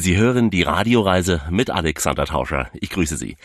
Sie hören die Radioreise mit Alexander Tauscher. Ich grüße Sie.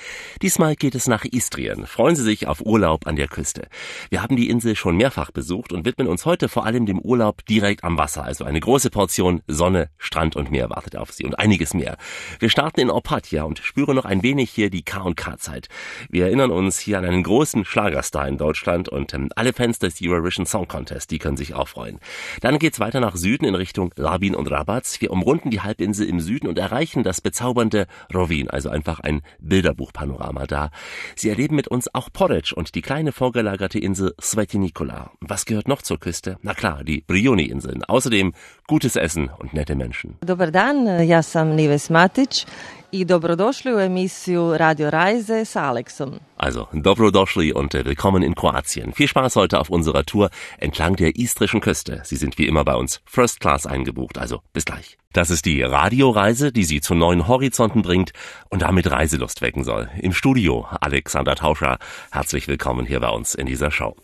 Diesmal geht es nach Istrien. Freuen Sie sich auf Urlaub an der Küste. Wir haben die Insel schon mehrfach besucht und widmen uns heute vor allem dem Urlaub direkt am Wasser. Also eine große Portion Sonne, Strand und Meer wartet auf Sie und einiges mehr. Wir starten in Opatia und spüren noch ein wenig hier die K&K-Zeit. Wir erinnern uns hier an einen großen Schlagerstar in Deutschland und ähm, alle Fans des Eurovision Song Contest, die können sich auch freuen. Dann geht's weiter nach Süden in Richtung Labin und Rabatz. Wir umrunden die Halbinsel im Süden Süden und erreichen das bezaubernde Rovin, also einfach ein Bilderbuchpanorama da. Sie erleben mit uns auch Porridge und die kleine vorgelagerte Insel Sveti Nikola. Was gehört noch zur Küste? Na klar, die Brioni-Inseln. Außerdem gutes Essen und nette Menschen. Dobar dan, ja sam Nives Matic i dobrodošli u emisiju Radio Reise s Alexom. Also, dobrodošli und willkommen in Kroatien. Viel Spaß heute auf unserer Tour entlang der istrischen Küste. Sie sind wie immer bei uns First Class eingebucht, also bis gleich. Das ist die Radioreise, die Sie zu neuen Horizonten bringt und damit Reiselust wecken soll. Im Studio Alexander Tauscher. Herzlich willkommen hier bei uns in dieser Show.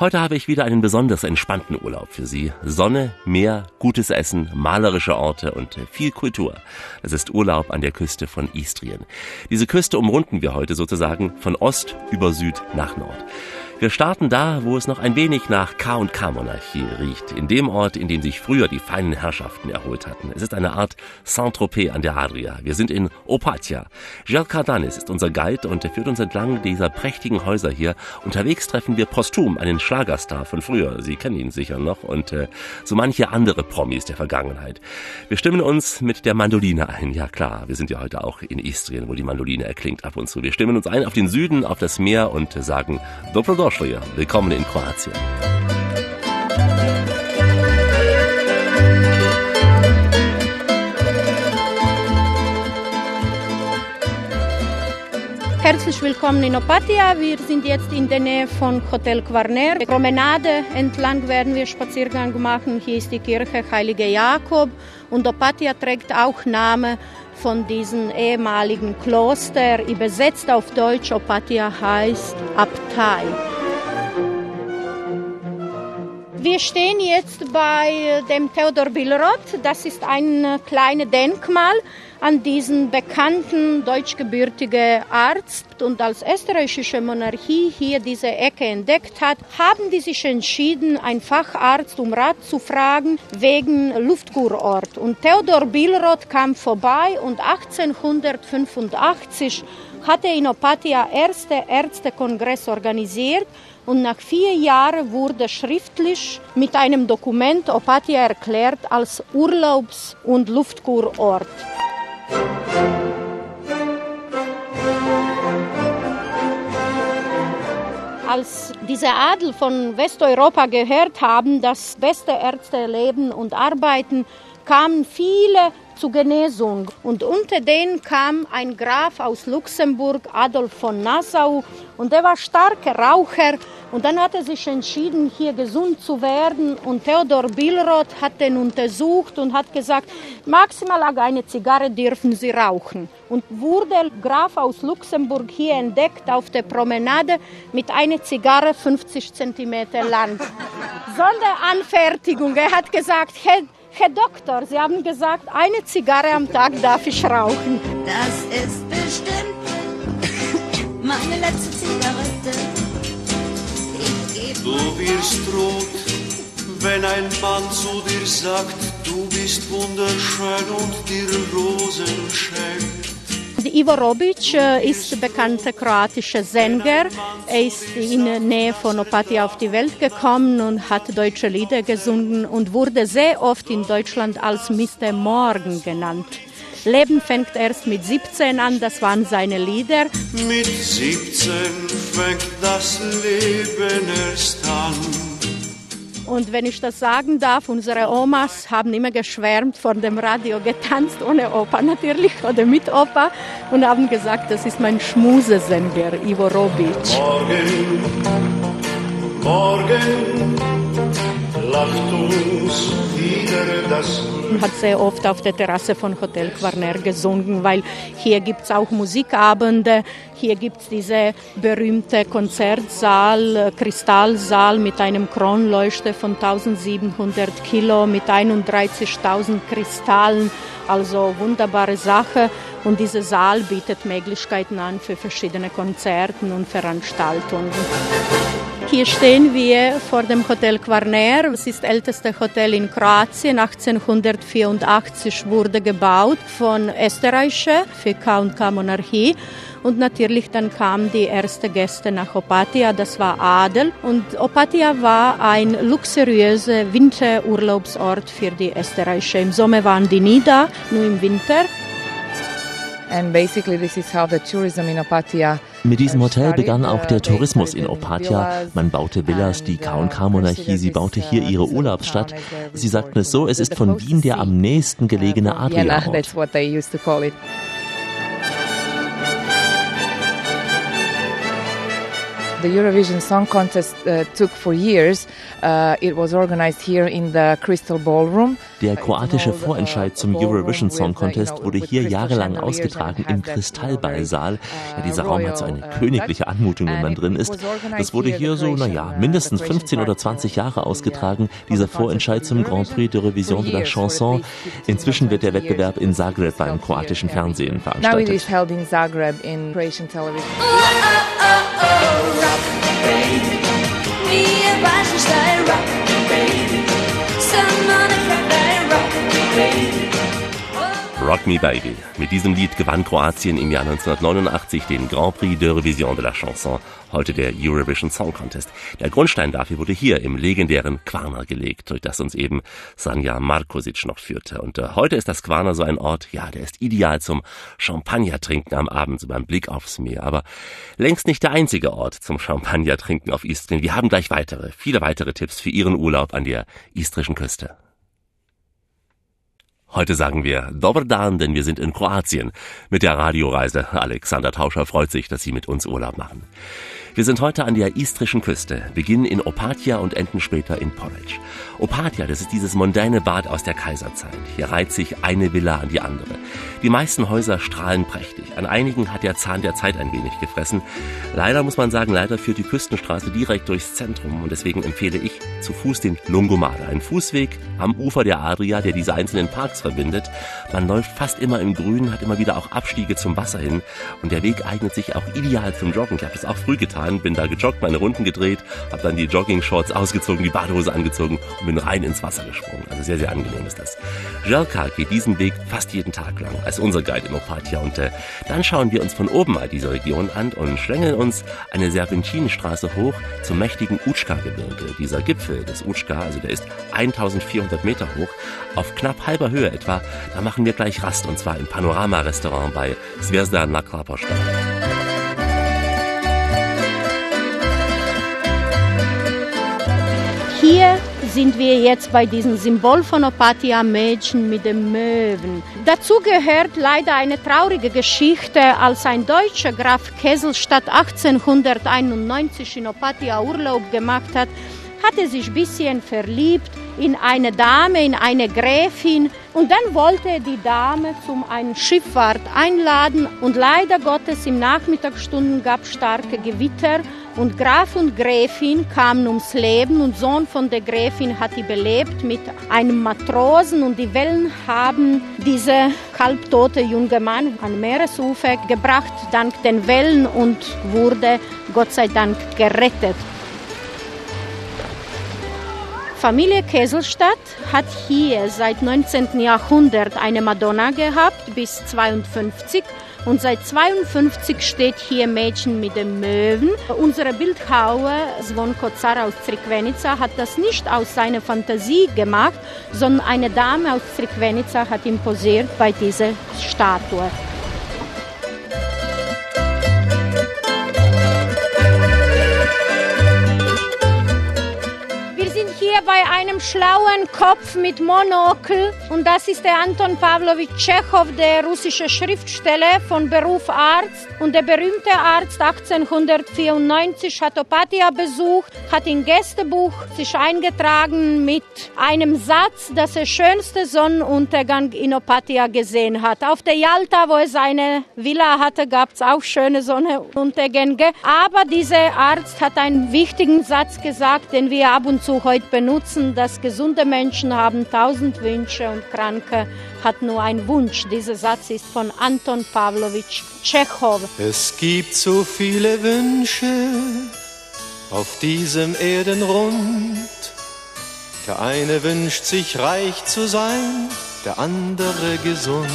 Heute habe ich wieder einen besonders entspannten Urlaub für Sie. Sonne, Meer, gutes Essen, malerische Orte und viel Kultur. Es ist Urlaub an der Küste von Istrien. Diese Küste umrunden wir heute sozusagen von Ost über Süd nach Nord. Wir starten da, wo es noch ein wenig nach K&K-Monarchie riecht, in dem Ort, in dem sich früher die feinen Herrschaften erholt hatten. Es ist eine Art Saint-Tropez an der Adria. Wir sind in Opatia. Gilles Cardanis ist unser Guide und er führt uns entlang dieser prächtigen Häuser hier. Unterwegs treffen wir posthum einen Schlagerstar von früher. Sie kennen ihn sicher noch und äh, so manche andere Promis der Vergangenheit. Wir stimmen uns mit der Mandoline ein. Ja klar, wir sind ja heute auch in Istrien, wo die Mandoline erklingt ab und zu. Wir stimmen uns ein auf den Süden, auf das Meer und sagen Dobrodošli Dobrodošli. Willkommen in Kroatien. Herzlich willkommen in Opatia. Wir sind jetzt in der Nähe von Hotel Quarner. Promenade entlang werden wir Spaziergang machen. Hier ist die Kirche Heilige Jakob und Opatia trägt auch Name von diesem ehemaligen Kloster. Übersetzt auf Deutsch Opatia heißt Abtei. Wir stehen jetzt bei dem Theodor Billroth. Das ist ein kleines Denkmal an diesen bekannten deutschgebürtigen Arzt. Und als österreichische Monarchie hier diese Ecke entdeckt hat, haben die sich entschieden, einen Facharzt um Rat zu fragen wegen Luftkurort. Und Theodor Billroth kam vorbei und 1885 hatte in Opatia erste Ärztekongress organisiert und nach vier Jahren wurde schriftlich mit einem Dokument Opatia erklärt als Urlaubs- und Luftkurort. Als diese Adel von Westeuropa gehört haben, dass beste Ärzte leben und arbeiten, kamen viele zur Genesung. Und unter denen kam ein Graf aus Luxemburg, Adolf von Nassau, und der war starker Raucher. Und dann hat er sich entschieden, hier gesund zu werden. Und Theodor Billroth hat den untersucht und hat gesagt, maximal eine Zigarre dürfen Sie rauchen. Und wurde Graf aus Luxemburg hier entdeckt auf der Promenade mit einer Zigarre 50 Zentimeter lang. Sonderanfertigung. Er hat gesagt, Herr Herr Doktor, Sie haben gesagt, eine Zigarre am Tag darf ich rauchen. Das ist bestimmt meine letzte Zigarette. Du wirst rot, wenn ein Mann zu dir sagt, du bist wunderschön und dir Rosen schenkt. Ivo Robic äh, ist bekannter kroatischer Sänger. Er ist in der Nähe von Opatija auf die Welt gekommen und hat deutsche Lieder gesungen und wurde sehr oft in Deutschland als Mr. Morgen genannt. Leben fängt erst mit 17 an, das waren seine Lieder. Mit 17 fängt das Leben erst an. Und wenn ich das sagen darf, unsere Omas haben immer geschwärmt von dem Radio, getanzt ohne Opa natürlich oder mit Opa und haben gesagt, das ist mein Schmusesänger, Ivo Robic. Morgen, morgen, hat sehr oft auf der Terrasse von Hotel Quarner gesungen, weil hier gibt es auch Musikabende, hier gibt es diese berühmte Konzertsaal, äh, Kristallsaal mit einem Kronleuchter von 1700 Kilo, mit 31.000 Kristallen, also wunderbare Sache. Und dieser Saal bietet Möglichkeiten an für verschiedene Konzerten und Veranstaltungen. Hier stehen wir vor dem Hotel Quarner. Es ist das älteste Hotel in Kroatien. 1884 wurde gebaut von Österreicher für K&K Monarchie. Und natürlich dann kamen die ersten Gäste nach Opatia, das war Adel. Und Opatia war ein luxuriöser Winterurlaubsort für die Österreicher. Im Sommer waren die nie da, nur im Winter. And basically this is how the tourism in Opatia mit diesem Hotel begann auch der Tourismus in Opatia. Man baute Villas, die K&K-Monarchie, sie baute hier ihre Urlaubsstadt. Sie sagten es so, es ist von Wien der am nächsten gelegene Adria-Ort. The Eurovision Song Contest uh, took for years. Uh, it was organized here in the Crystal Ballroom. Der kroatische Vorentscheid zum Eurovision Song Contest wurde hier jahrelang ausgetragen im Kristallballsaal. Ja, dieser Raum hat so eine königliche Anmutung, wenn man drin ist. Das wurde hier so, naja, mindestens 15 oder 20 Jahre ausgetragen, dieser Vorentscheid zum Grand Prix de Revision de la Chanson. Inzwischen wird der Wettbewerb in Zagreb beim kroatischen Fernsehen veranstaltet. Now it rock, Me Baby. Mit diesem Lied gewann Kroatien im Jahr 1989 den Grand Prix de Revision de la Chanson, heute der Eurovision Song Contest. Der Grundstein dafür wurde hier im legendären Quarner gelegt, durch das uns eben Sanja Markosic noch führte. Und äh, heute ist das Quarner so ein Ort, ja, der ist ideal zum Champagner trinken am Abend, so beim Blick aufs Meer. Aber längst nicht der einzige Ort zum Champagner trinken auf Istrien. Wir haben gleich weitere, viele weitere Tipps für Ihren Urlaub an der istrischen Küste. Heute sagen wir Dobar denn wir sind in Kroatien mit der Radioreise. Alexander Tauscher freut sich, dass Sie mit uns Urlaub machen. Wir sind heute an der istrischen Küste, beginnen in Opatia und enden später in Porridge. Opatia, das ist dieses mondäne Bad aus der Kaiserzeit. Hier reiht sich eine Villa an die andere. Die meisten Häuser strahlen prächtig. An einigen hat der Zahn der Zeit ein wenig gefressen. Leider muss man sagen, leider führt die Küstenstraße direkt durchs Zentrum und deswegen empfehle ich zu Fuß den Lungomare, ein Fußweg am Ufer der Adria, der diese einzelnen Parks verbindet. Man läuft fast immer im Grün, hat immer wieder auch Abstiege zum Wasser hin und der Weg eignet sich auch ideal zum Joggen. Ich habe das auch früh getan, bin da gejoggt, meine Runden gedreht, habe dann die Jogging-Shorts ausgezogen, die Badehose angezogen und bin rein ins Wasser gesprungen. Also sehr, sehr angenehm ist das. Jelka geht diesen Weg fast jeden Tag lang als unser Guide in Opatia und äh, dann schauen wir uns von oben mal diese Region an und schlängeln uns eine Serpentinenstraße hoch zum mächtigen Utschka-Gebirge. Dieser Gipfel des Utschka, also der ist 1400 Meter hoch, auf knapp halber Höhe etwa. Da machen wir gleich Rast und zwar im Panorama-Restaurant bei Zvezda na Klaposchka. Sind wir jetzt bei diesem Symbol von Opatia Mädchen mit dem Möwen. Dazu gehört leider eine traurige Geschichte, als ein deutscher Graf Kesselstadt 1891 in Opatia Urlaub gemacht hat, hat er sich ein bisschen verliebt in eine Dame, in eine Gräfin. Und dann wollte er die Dame zum einen Schifffahrt einladen. Und leider Gottes im Nachmittagsstunden gab starke Gewitter und Graf und Gräfin kamen ums Leben und Sohn von der Gräfin hat die belebt mit einem Matrosen und die Wellen haben diese halbtote junge Mann an Meeresufer gebracht dank den Wellen und wurde Gott sei Dank gerettet. Familie Kesselstadt hat hier seit 19. Jahrhundert eine Madonna gehabt bis 52 und seit 52 steht hier Mädchen mit dem Möwen. Unsere Bildhauer Zvonko Zar aus Crikvenica hat das nicht aus seiner Fantasie gemacht, sondern eine Dame aus Crikvenica hat ihm posiert bei dieser Statue. Bei einem schlauen Kopf mit Monokel und das ist der Anton Pavlovich Tschechow, der russische Schriftsteller von Beruf Arzt. Und der berühmte Arzt 1894 hat Opatia besucht, hat im Gästebuch sich eingetragen mit einem Satz, dass er schönste Sonnenuntergang in Opatia gesehen hat. Auf der Yalta, wo er seine Villa hatte, gab es auch schöne Sonnenuntergänge. Aber dieser Arzt hat einen wichtigen Satz gesagt, den wir ab und zu heute benutzen, dass gesunde Menschen haben tausend Wünsche und Kranke hat nur einen Wunsch. Dieser Satz ist von Anton Pavlovich Tschechow. Es gibt so viele Wünsche auf diesem Erdenrund. Der eine wünscht sich reich zu sein, der andere gesund.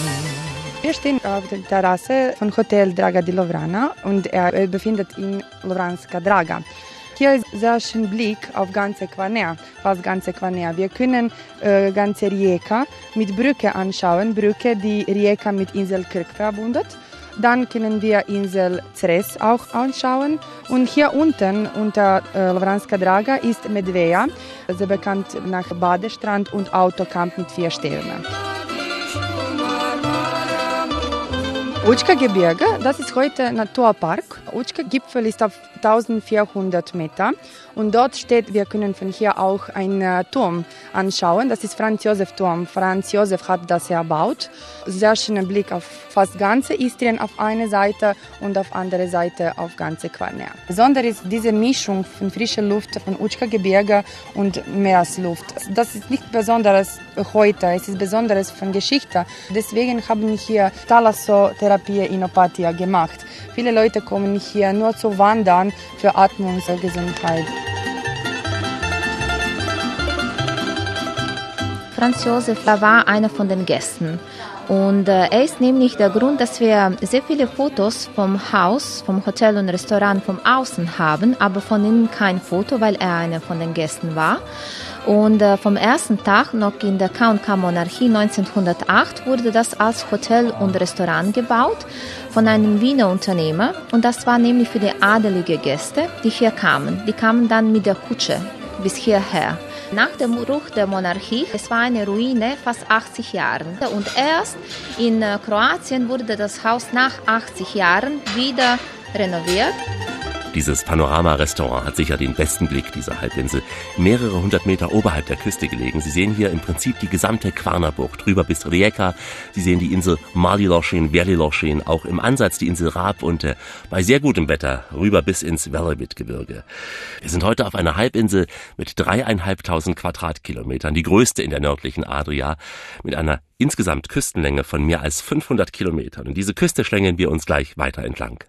Wir stehen auf der Terrasse von Hotel Draga di Lovrana und er befindet in Lovranska Draga. Hier ist sehr schön Blick auf ganze Quarnär, fast ganze Quarnär. Wir können äh, ganze Rijeka mit Brücke anschauen, Brücke, die Rijeka mit Insel Kirk verbindet. Dann können wir Insel Cres auch anschauen. Und hier unten unter äh, Lovranska Draga ist Medveja, sehr bekannt nach Badestrand und Autocamp mit vier Sternen. Utschka-Gebirge, das ist heute Naturpark. Utschka-Gipfel ist auf 1400 Meter und dort steht, wir können von hier auch einen äh, Turm anschauen. Das ist Franz Josef Turm. Franz Josef hat das erbaut. Sehr schöner Blick auf fast ganze Istrien auf eine Seite und auf andere Seite auf ganze Quarnär. Besonders ist diese Mischung von frischer Luft von Utschka-Gebirge und Meeresluft. Das ist nicht besonderes heute, es ist besonderes von Geschichte. Deswegen haben wir hier Thalassotherapie in Opatia gemacht. Viele Leute kommen hier nur zu wandern für Atmungsgesundheit. Franz Josef war einer von den Gästen. Und äh, er ist nämlich der Grund, dass wir sehr viele Fotos vom Haus, vom Hotel und Restaurant vom Außen haben, aber von innen kein Foto, weil er einer von den Gästen war. Und äh, vom ersten Tag noch in der K&K-Monarchie 1908 wurde das als Hotel und Restaurant gebaut von einem Wiener Unternehmer. Und das war nämlich für die adelige Gäste, die hier kamen. Die kamen dann mit der Kutsche bis hierher. Nach dem Bruch der Monarchie, es war eine Ruine fast 80 Jahre. Und erst in äh, Kroatien wurde das Haus nach 80 Jahren wieder renoviert. Dieses Panorama-Restaurant hat sicher den besten Blick dieser Halbinsel. Mehrere hundert Meter oberhalb der Küste gelegen. Sie sehen hier im Prinzip die gesamte Quarnerbucht, drüber bis Rijeka. Sie sehen die Insel Maliloschin, Verliloschin, auch im Ansatz die Insel Raab und äh, bei sehr gutem Wetter rüber bis ins Velebit-Gebirge. Wir sind heute auf einer Halbinsel mit dreieinhalbtausend Quadratkilometern, die größte in der nördlichen Adria, mit einer insgesamt Küstenlänge von mehr als 500 Kilometern. Und diese Küste schlängeln wir uns gleich weiter entlang.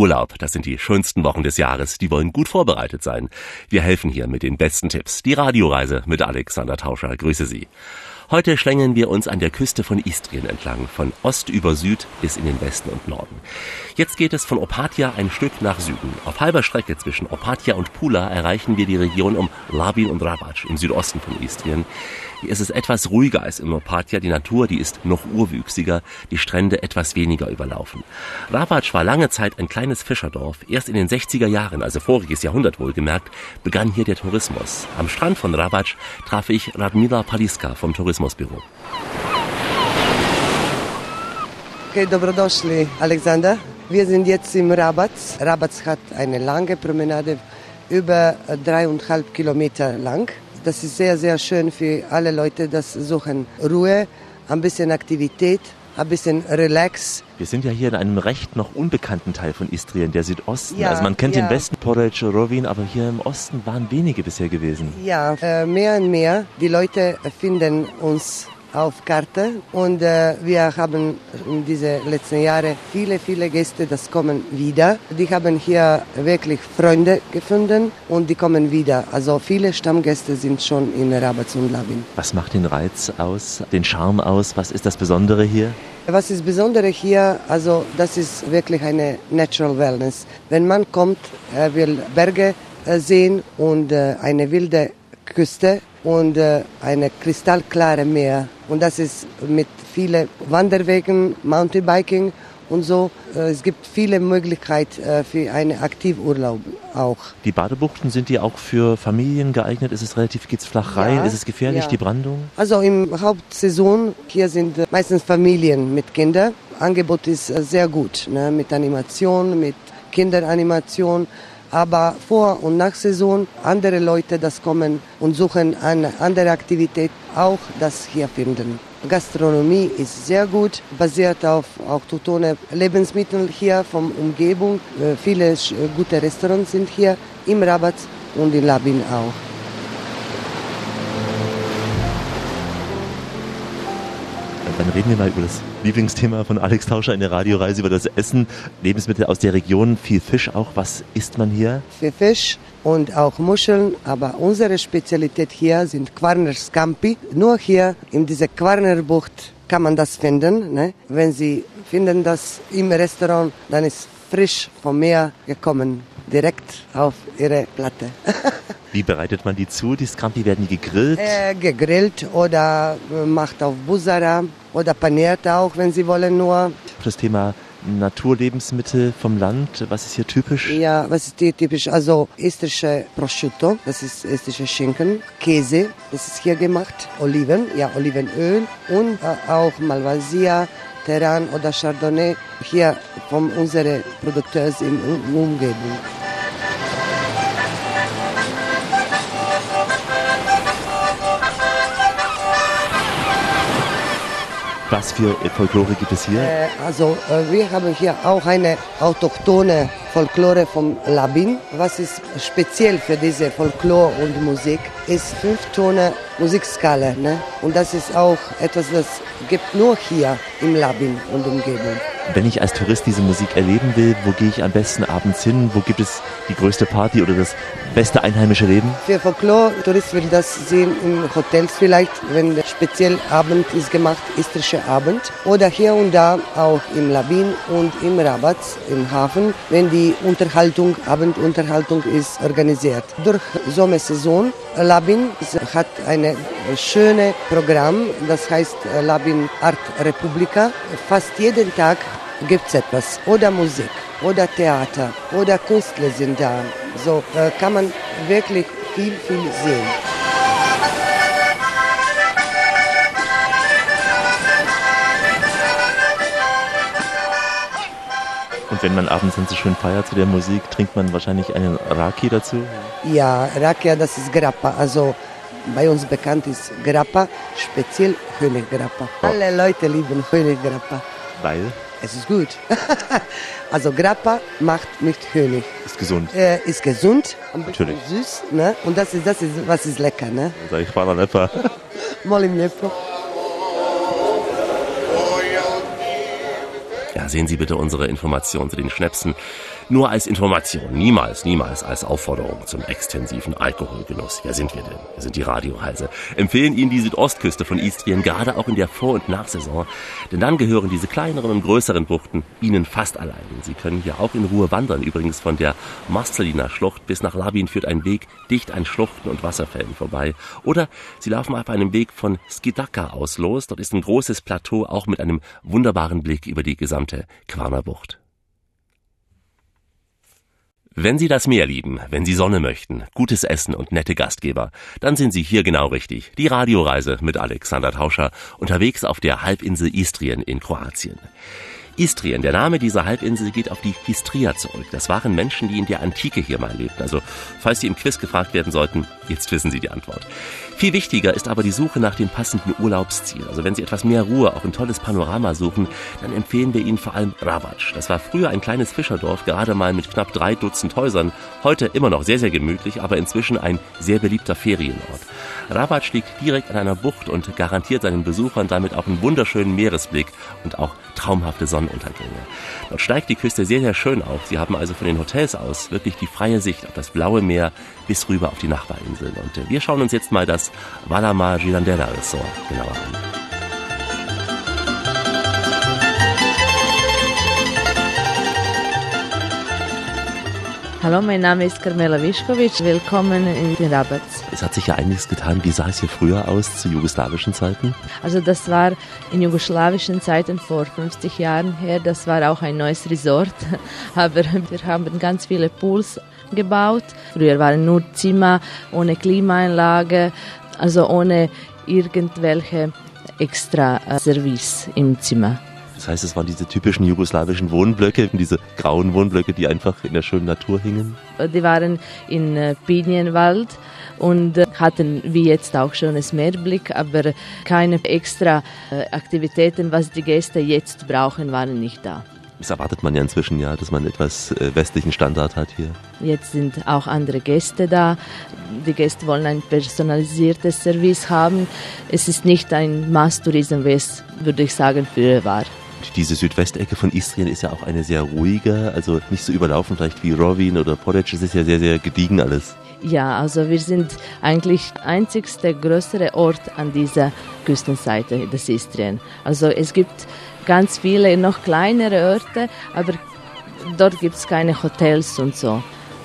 Urlaub, das sind die schönsten Wochen des Jahres, die wollen gut vorbereitet sein. Wir helfen hier mit den besten Tipps. Die Radioreise mit Alexander Tauscher. Grüße Sie. Heute schlängeln wir uns an der Küste von Istrien entlang, von Ost über Süd bis in den Westen und Norden. Jetzt geht es von Opatia ein Stück nach Süden. Auf halber Strecke zwischen Opatia und Pula erreichen wir die Region um Labin und Rabac im Südosten von Istrien. Hier ist es etwas ruhiger als in Opatia. Die Natur, die ist noch urwüchsiger, die Strände etwas weniger überlaufen. Rabac war lange Zeit ein kleines Fischerdorf. Erst in den 60er Jahren, also voriges Jahrhundert wohlgemerkt, begann hier der Tourismus. Am Strand von Rabac traf ich Radmila Paliska vom Tourismusbüro. Okay, dobrodošli, Alexander. Wir sind jetzt im Rabat. Rabat hat eine lange Promenade, über dreieinhalb Kilometer lang. Das ist sehr, sehr schön für alle Leute, das suchen Ruhe, ein bisschen Aktivität, ein bisschen Relax. Wir sind ja hier in einem recht noch unbekannten Teil von Istrien, der Südosten. Ja, also man kennt ja. den Westen, Porridge, Rovin, aber hier im Osten waren wenige bisher gewesen. Ja, äh, mehr und mehr. Die Leute finden uns auf Karte und äh, wir haben in diese letzten Jahre viele, viele Gäste, das kommen wieder. Die haben hier wirklich Freunde gefunden und die kommen wieder. Also viele Stammgäste sind schon in Rabat und Labin. Was macht den Reiz aus, den Charme aus? Was ist das Besondere hier? Was ist Besondere hier? Also das ist wirklich eine Natural Wellness. Wenn man kommt, er will Berge äh, sehen und äh, eine wilde Küste und äh, eine kristallklare Meer. Und das ist mit vielen Wanderwegen, Mountainbiking und so. Äh, Es gibt viele Möglichkeiten äh, für einen Aktivurlaub auch. Die Badebuchten sind die auch für Familien geeignet? Ist es relativ, geht's flach rein? Ja, ist es gefährlich, ja. die Brandung? Also im Hauptsaison, hier sind meistens Familien mit Kindern. Angebot ist sehr gut, ne? mit Animation, mit Kinderanimation. Aber vor und nach Saison andere Leute, das kommen und suchen eine andere Aktivität, auch das hier finden. Gastronomie ist sehr gut, basiert auf autochtone Lebensmittel hier vom Umgebung. Äh, Viele gute Restaurants sind hier im Rabat und in Labin auch. Dann reden wir mal über das Lieblingsthema von Alex Tauscher in der Radioreise, über das Essen. Lebensmittel aus der Region, viel Fisch auch. Was isst man hier? für Fisch und auch Muscheln. Aber unsere Spezialität hier sind Quarner Scampi. Nur hier in dieser Quarner Bucht kann man das finden. Ne? Wenn Sie finden das im Restaurant, dann ist frisch vom Meer gekommen, direkt auf Ihre Platte. Wie bereitet man die zu? Die Scampi werden die gegrillt? äh, gegrillt oder äh, macht auf Busara oder paniert auch, wenn Sie wollen nur. Das Thema Naturlebensmittel vom Land, was ist hier typisch? Ja, was ist hier typisch? Also estrische Prosciutto, das ist estrische Schinken, Käse, das ist hier gemacht, Oliven, ja Olivenöl und äh, auch Malvasia, Terran oder Chardonnay hier von unseren Produkteurs in um Umgebung. Was für Folklore gibt es hier? Äh, also äh, wir haben hier auch eine autochtone Folklore vom Labin. Was ist speziell für diese Folklore und Musik, ist fünftone Musikskala. Ne? Und das ist auch etwas, das gibt nur hier im Labin und Umgebung. Wenn ich als Tourist diese Musik erleben will, wo gehe ich am besten abends hin? Wo gibt es die größte Party oder das beste einheimische Leben? Für Folklore-Touristen will das sehen in Hotels vielleicht, wenn der speziell Abend ist gemacht, istrischer Abend. Oder hier und da auch im Labin und im Rabat, im Hafen, wenn die Unterhaltung, Abendunterhaltung ist organisiert. Durch Sommersaison, Labin hat ein schönes Programm, das heißt äh, Labin Art Republika. Fast jeden Tag gibt es etwas. Oder Musik, oder Theater, oder Künstler sind da. So äh, kann man wirklich viel, viel sehen. Und wenn man abends dann so schön feiert zu der Musik, trinkt man wahrscheinlich einen Raki dazu? Ja, Rakia, das ist Grappa. Also bei uns bekannt ist Grappa, speziell Honiggrappa. Alle Leute lieben Honiggrappa. Weil? Es ist gut. also Grappa macht nicht Honig. Ist gesund. Äh, ist gesund, ein Natürlich. süß, ne? Und das ist, das ist, was ist lecker, ne? Sag ich Vater Lepper. Molim lijepo. Ja, sehen Sie bitte unsere Informationen zu den Schnäpsen nur als Information, niemals, niemals als Aufforderung zum extensiven Alkoholgenuss. Wer sind wir denn? Wir sind die Radioreise. Empfehlen Ihnen die Südostküste von Istrien, gerade auch in der Vor- und Nachsaison. Denn dann gehören diese kleineren und größeren Buchten Ihnen fast allein. Sie können hier auch in Ruhe wandern. Übrigens von der Masteliner Schlucht bis nach Labin führt ein Weg dicht an Schluchten und Wasserfällen vorbei. Oder Sie laufen auf einem Weg von Skidaka aus los. Dort ist ein großes Plateau, auch mit einem wunderbaren Blick über die gesamte Quarner Bucht. Wenn Sie das Meer lieben, wenn Sie Sonne möchten, gutes Essen und nette Gastgeber, dann sind Sie hier genau richtig. Die Radioreise mit Alexander Tauscher unterwegs auf der Halbinsel Istrien in Kroatien. Istrien, der Name dieser Halbinsel geht auf die Histria zurück. Das waren Menschen, die in der Antike hier mal lebten. Also, falls Sie im Quiz gefragt werden sollten, jetzt wissen Sie die Antwort. Viel wichtiger ist aber die Suche nach dem passenden Urlaubsziel. Also wenn Sie etwas mehr Ruhe, auch ein tolles Panorama suchen, dann empfehlen wir Ihnen vor allem Rabac. Das war früher ein kleines Fischerdorf, gerade mal mit knapp drei Dutzend Häusern. Heute immer noch sehr, sehr gemütlich, aber inzwischen ein sehr beliebter Ferienort. Rabac liegt direkt an einer Bucht und garantiert seinen Besuchern damit auch einen wunderschönen Meeresblick und auch traumhafte Sonnenuntergänge. Dort steigt die Küste sehr, sehr schön auf. Sie haben also von den Hotels aus wirklich die freie Sicht auf das blaue Meer bis rüber auf die Nachbarinseln. Und äh, wir schauen uns jetzt mal das Valamar Girandella Resort genauer an. Hallo, mein Name ist Carmela Wischkovic. Willkommen in Rabat. Es hat sich ja einiges getan. Wie sah es hier früher aus, zu jugoslawischen Zeiten? Also das war in jugoslawischen Zeiten vor 50 Jahren her. Das war auch ein neues Resort. Aber wir haben ganz viele Pools gebaut. Früher waren nur Zimmer ohne Klimaanlage, also ohne irgendwelche extra äh, Service im Zimmer. Das heißt, es waren diese typischen jugoslawischen Wohnblöcke, diese grauen Wohnblöcke, die einfach in der schönen Natur hingen? Die waren in äh, Pinienwald und äh, hatten wie jetzt auch schon einen Meerblick, aber keine extra Aktivitäten, was die Gäste jetzt brauchen, waren nicht da. Das erwartet man ja inzwischen ja, dass man etwas westlichen Standard hat hier. Jetzt sind auch andere Gäste da. Die Gäste wollen ein personalisiertes Service haben. Es ist nicht ein Masstourismus, wie es, würde ich sagen, früher war. Diese Südwestecke von Istrien ist ja auch eine sehr ruhige, also nicht so überlaufen vielleicht wie Rovin oder Porec. Es ist ja sehr, sehr gediegen alles. Ja, also wir sind eigentlich einzigste größere Ort an dieser Küstenseite des Istrien. Also es gibt ganz viele noch kleinere Orte, aber dort gibt es keine Hotels und so.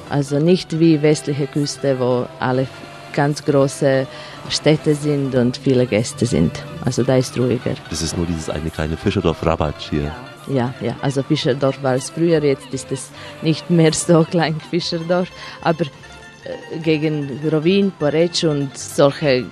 Also nicht wie westliche Küste, wo alle ganz große Städte sind und viele Gäste sind. Also da ist ruhiger. Das ist nur dieses eine kleine Fischerdorf Rabat hier. Ja, ja, also Fischerdorf war es früher, jetzt ist es nicht mehr so klein Fischerdorf, aber äh, gegen Rovin, Porec und solche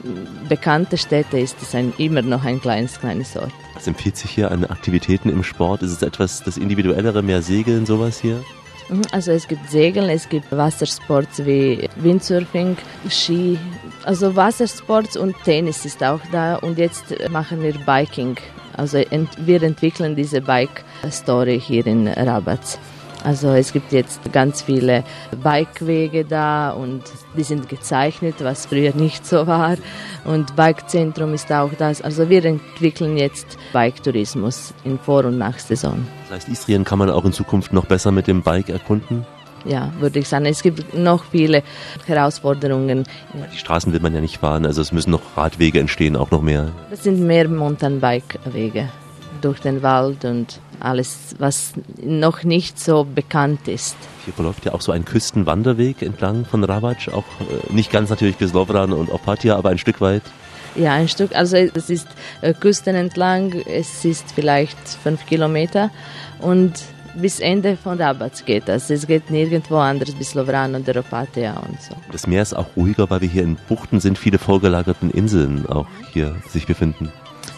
bekannte Städte ist es ein, immer noch ein kleines, kleines Ort. Was empfiehlt sich hier an Aktivitäten im Sport? Ist es etwas das Individuellere, mehr Segeln, sowas hier? Mhm, also es gibt Segeln, es gibt Wassersports wie Windsurfing, Ski, also Wassersports und Tennis ist auch da und jetzt machen wir Biking. Also wir entwickeln diese Bike-Story hier in Rabat. Also es gibt jetzt ganz viele Bikewege da und die sind gezeichnet, was früher nicht so war. Und Bikezentrum ist auch das. Also wir entwickeln jetzt Bike-Tourismus in Vor- und Nachsaison. Das heißt, Istrien kann man auch in Zukunft noch besser mit dem Bike erkunden? Ja, würde ich sagen. Es gibt noch viele Herausforderungen. Die Straßen will man ja nicht fahren, also es müssen noch Radwege entstehen, auch noch mehr. Das sind mehr Mountainbike-Wege durch den Wald und alles, was noch nicht so bekannt ist. Hier verläuft ja auch so ein Küstenwanderweg entlang von Rabac, auch äh, nicht ganz natürlich bis Lovran und Opatia, aber ein Stück weit. Ja, ein Stück. Also es ist äh, Küsten entlang, es ist vielleicht fünf Kilometer und bis Ende von Rabat geht das. Es geht nirgendwo anders bis Lovran oder Opatia und so. Das Meer ist auch ruhiger, weil wir hier in Buchten sind, viele vorgelagerten Inseln auch hier sich befinden.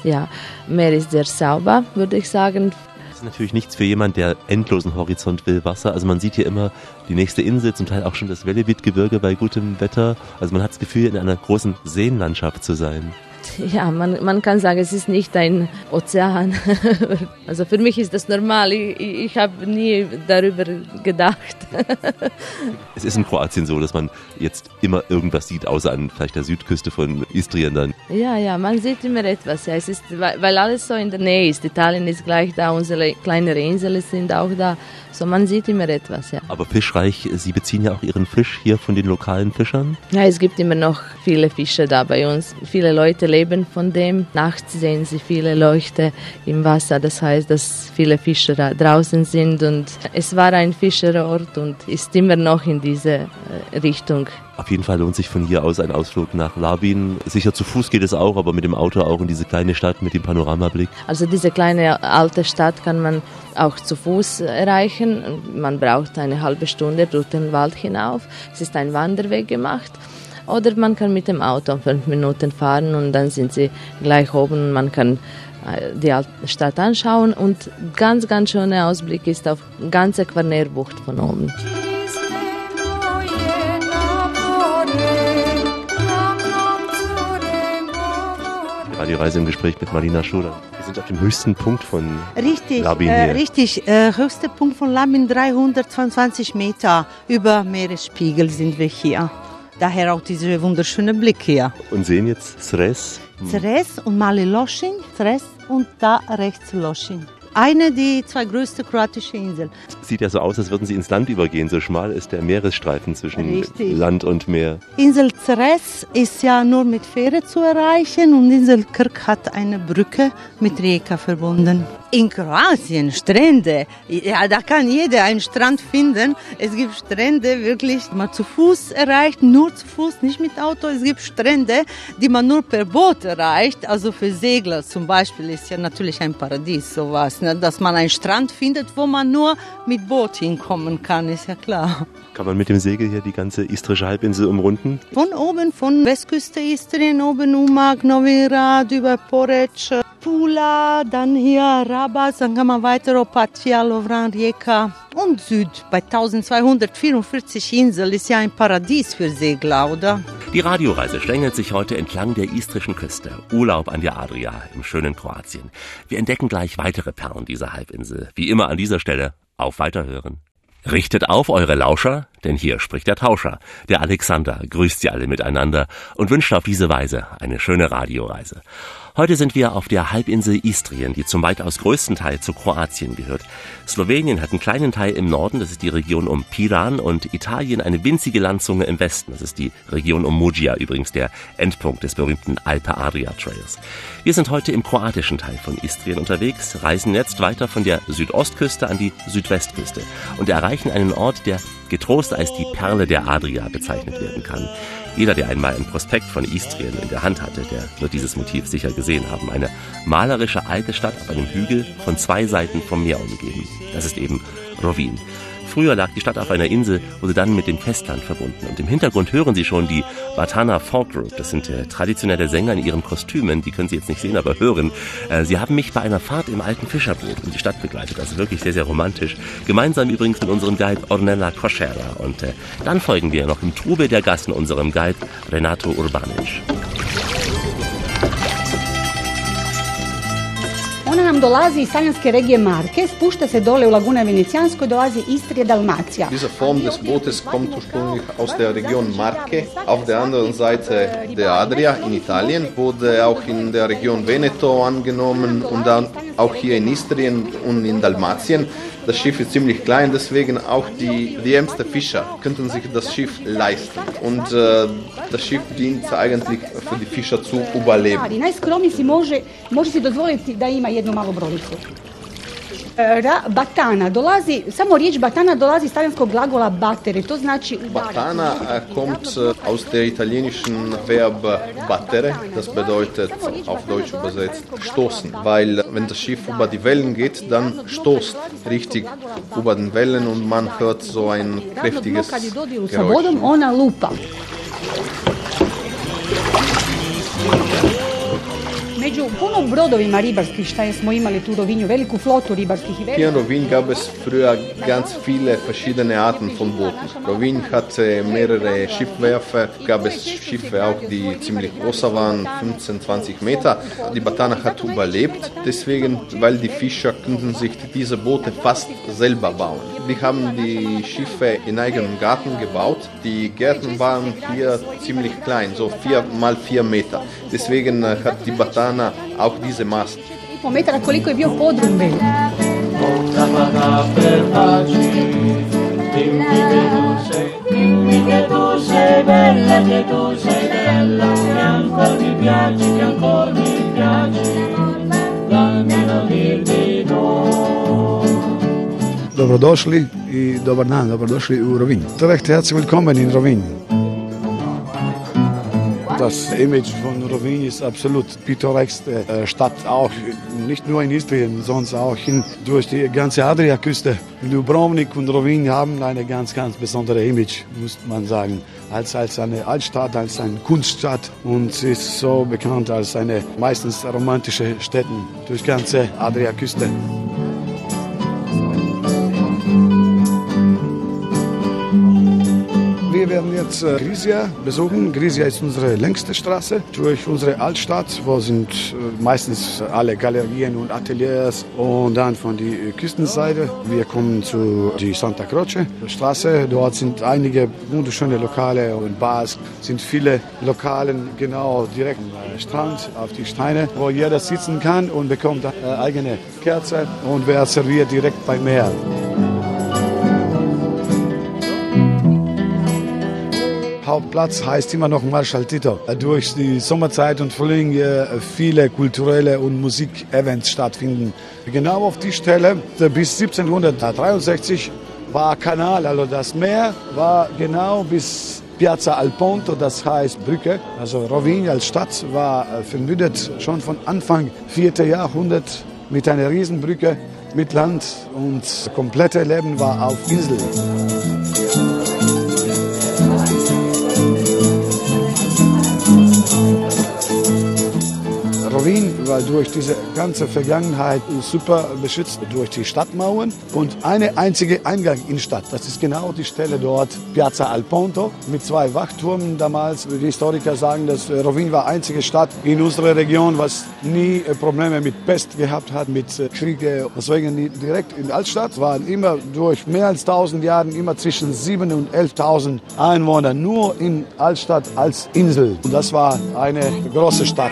Ja, Meer ist sehr sauber, würde ich sagen. Das ist natürlich nichts für jemand, der endlosen Horizont will, Wasser. Also man sieht hier immer die nächste Insel, zum Teil auch schon das Velebit-Gebirge bei gutem Wetter. Also man hat das Gefühl, in einer großen Seenlandschaft zu sein ja, man, man kann sagen, es ist nicht ein Ozean. also für mich ist das normal. Ich, ich habe nie darüber gedacht. es ist in Kroatien so, dass man jetzt immer irgendwas sieht, außer an vielleicht der Südküste von Istrien dann. Ja, ja, man sieht immer etwas. Ja. Es ist, weil alles so in der Nähe ist. Italien ist gleich da, unsere kleinere Inseln sind auch da. So, man sieht immer etwas, ja. Aber fischreich, Sie beziehen ja auch Ihren Fisch hier von den lokalen Fischern? Ja, es gibt immer noch viele Fische da bei uns. Viele Leute leben von dem. Nachts sehen sie viele Leuchte im Wasser. Das heißt, dass viele Fischer da draußen sind und es war ein Fischerort und ist immer noch in diese äh, Richtung. Auf jeden Fall lohnt sich von hier aus ein Ausflug nach Labin. Sicher zu Fuß geht es auch, aber mit dem Auto auch in diese kleine Stadt mit dem Panoramablick. Also diese kleine alte Stadt kann man auch zu Fuß erreichen. Man braucht eine halbe Stunde durch den Wald hinauf. Es ist ein Wanderweg gemacht. Oder man kann mit dem Auto fünf Minuten fahren und dann sind sie gleich oben man kann äh, die Stadt anschauen und ganz, ganz schöner Ausblick ist auf ganze Quarnärbucht von oben. Radioreise im Gespräch mit Marina Schuler. Wir sind auf dem höchsten Punkt von richtig, Labin äh, hier. richtig, äh, höchster Punkt von Labin 322 Meter über Meeresspiegel sind wir hier. Daher auch dieser wunderschöne Blick hier. Und sehen jetzt Sres. Sres und Mali Loschin, Sres und da rechts Loschin. Eine, die zwei größte kroatische Inseln. sieht ja so aus, als würden sie ins Land übergehen. So schmal ist der Meeresstreifen zwischen Richtig. Land und Meer. Insel Ceres ist ja nur mit Fähre zu erreichen und Insel Kirk hat eine Brücke mit Rijeka verbunden. In Kroatien Strände, ja, da kann jeder einen Strand finden. Es gibt Strände wirklich, die man zu Fuß erreicht, nur zu Fuß, nicht mit Auto. Es gibt Strände, die man nur per Boot erreicht. Also für Segler zum Beispiel ist ja natürlich ein Paradies sowas, ne? dass man einen Strand findet, wo man nur mit Boot hinkommen kann, ist ja klar. Kann man mit dem Segel hier die ganze istrische Halbinsel umrunden? Von oben, von Westküste Istrien, oben Umag, Novi Rad, über Porec, Pula, dann hier Rabat, dann kann man weiter Opatia, Lovran, Rijeka und Süd. Bei 1244 Inseln ist ja ein Paradies für Segler, oder? Die Radioreise schlängelt sich heute entlang der istrischen Küste. Urlaub an der Adria im schönen Kroatien. Wir entdecken gleich weitere Perlen dieser Halbinsel. Wie immer an dieser Stelle auf Weiterhören. Richtet auf eure Lauscher, denn hier spricht der Tauscher. Der Alexander grüßt sie alle miteinander und wünscht auf diese Weise eine schöne Radioreise. Heute sind wir auf der Halbinsel Istrien, die zum weitaus größten Teil zu Kroatien gehört. Slowenien hat einen kleinen Teil im Norden, das ist die Region um Piran, und Italien eine winzige Landzunge im Westen, das ist die Region um Muggia, übrigens der Endpunkt des berühmten Alpe Adria Trails. Wir sind heute im kroatischen Teil von Istrien unterwegs, reisen jetzt weiter von der Südostküste an die Südwestküste und erreichen einen Ort, der getrost als die Perle der Adria bezeichnet werden kann. Jeder, der einmal ein Prospekt von Istrien in der Hand hatte, der wird dieses Motiv sicher gesehen haben. Eine malerische alte Stadt auf einem Hügel von zwei Seiten vom Meer umgeben. Das ist eben Rovin. Früher lag die Stadt auf einer Insel, wurde dann mit dem Festland verbunden. Und im Hintergrund hören Sie schon die Batana Folk Group. Das sind äh, traditionelle Sänger in ihren Kostümen. Die können Sie jetzt nicht sehen, aber hören. Äh, sie haben mich bei einer Fahrt im alten Fischerboot in die Stadt begleitet. Also wirklich sehr, sehr romantisch. Gemeinsam übrigens mit unserem Guide Ornella Koschera. Und äh, dann folgen wir noch im Trubel der Gassen unserem Guide Renato Urbanic. Ona nam dolazi iz talijanske regije Marke, spušta se dole u Lagune Venecijanskoj, dolazi Istrija, Dalmacija. Diese Form des Bootes kommt ursprünglich aus der Region Marke. Auf der anderen Seite der Adria in Italien wurde auch in der Region Veneto angenommen und dann auch hier in Istrien und in Dalmatien. Das Schiff ist ziemlich klein, deswegen auch die, ärmsten Fischer könnten sich das Schiff leisten. Und äh, das Schiff dient eigentlich für die Fischer zu überleben. Najskromniji si može, može si dozvoliti da ima jednu malu brodicu. E, Ra, batana dolazi, samo riječ batana dolazi iz talijanskog glagola battere, to znači udarati. Batana äh, kommt aus der italienischen Verb battere, das bedeutet auf Deutsch übersetzt stoßen, weil wenn das Schiff über die Wellen geht, dann stoßt. richtig über den Wellen und man hört so ein kräftiges Geräusch. Među puno brodovima ribarskih šta smo imali tu Rovinju, veliku flotu ribarskih Hier in Rovin gab es früher ganz viele verschiedene Arten von Booten. Rovin hatte mehrere Schiffwerfe, gab es Schiffe auch, die ziemlich groß waren, 15, 20 Meter. Die Batana hat überlebt, deswegen, weil die Fischer könnten sich diese Boote fast selber bauen. Wir haben die Schiffe in eigenem Garten gebaut. Die Gärten waren hier ziemlich klein, so 4 mal 4 Meter. Deswegen äh, hat die Batana auch diese Maß. po metara koliko je bio podrum velik. Che tu Dobrodošli i dobar dan, dobrodošli u Rovinj. Recht herzlich willkommen in Rovinj. Das Image von Rovinj ist absolut pittoreske äh, Stadt, auch nicht nur in Istrien, sondern auch in, durch die ganze Adriaküste. Dubrovnik und Rovinj haben eine ganz, ganz besondere Image, muss man sagen. Als, als eine Altstadt, als eine Kunststadt und sie ist so bekannt als eine meistens romantische Stadt durch ganze Adriaküste. Jetzt äh, Grisia besuchen. Grisia ist unsere längste Straße durch unsere Altstadt, wo sind äh, meistens alle Galerien und Ateliers und dann von der äh, Küstenseite. Wir kommen zu die Santa Croce Straße. Dort sind einige wunderschöne Lokale und Bars, sind viele Lokalen genau direkt am Strand auf die Steine, wo jeder sitzen kann und bekommt eigene Kerze und wer serviert direkt beim Meer. Hauptplatz heißt immer noch Marschall Tito. Durch die Sommerzeit und Frühling hier viele kulturelle und Musikevents stattfinden. Genau auf die Stelle bis 1763 war Kanal, also das Meer war genau bis Piazza Alponto, das heißt Brücke. Also Rovigny als Stadt war verbündet schon von Anfang 4. Jahrhundert mit einer Riesenbrücke mit Land und komplette Leben war auf Insel. Rovin war durch diese ganze Vergangenheit super beschützt durch die Stadtmauern und eine einzige Eingang in die Stadt. Das ist genau die Stelle dort, Piazza Alponto, mit zwei Wachtürmen damals. Die Historiker sagen, dass Rovin war einzige Stadt in unserer Region, was nie Probleme mit Pest gehabt hat, mit Kriege. Deswegen direkt in der Altstadt waren immer durch mehr als 1000 Jahre immer zwischen 7.000 und 11.000 Einwohner nur in Altstadt als Insel. Und das war eine große Stadt.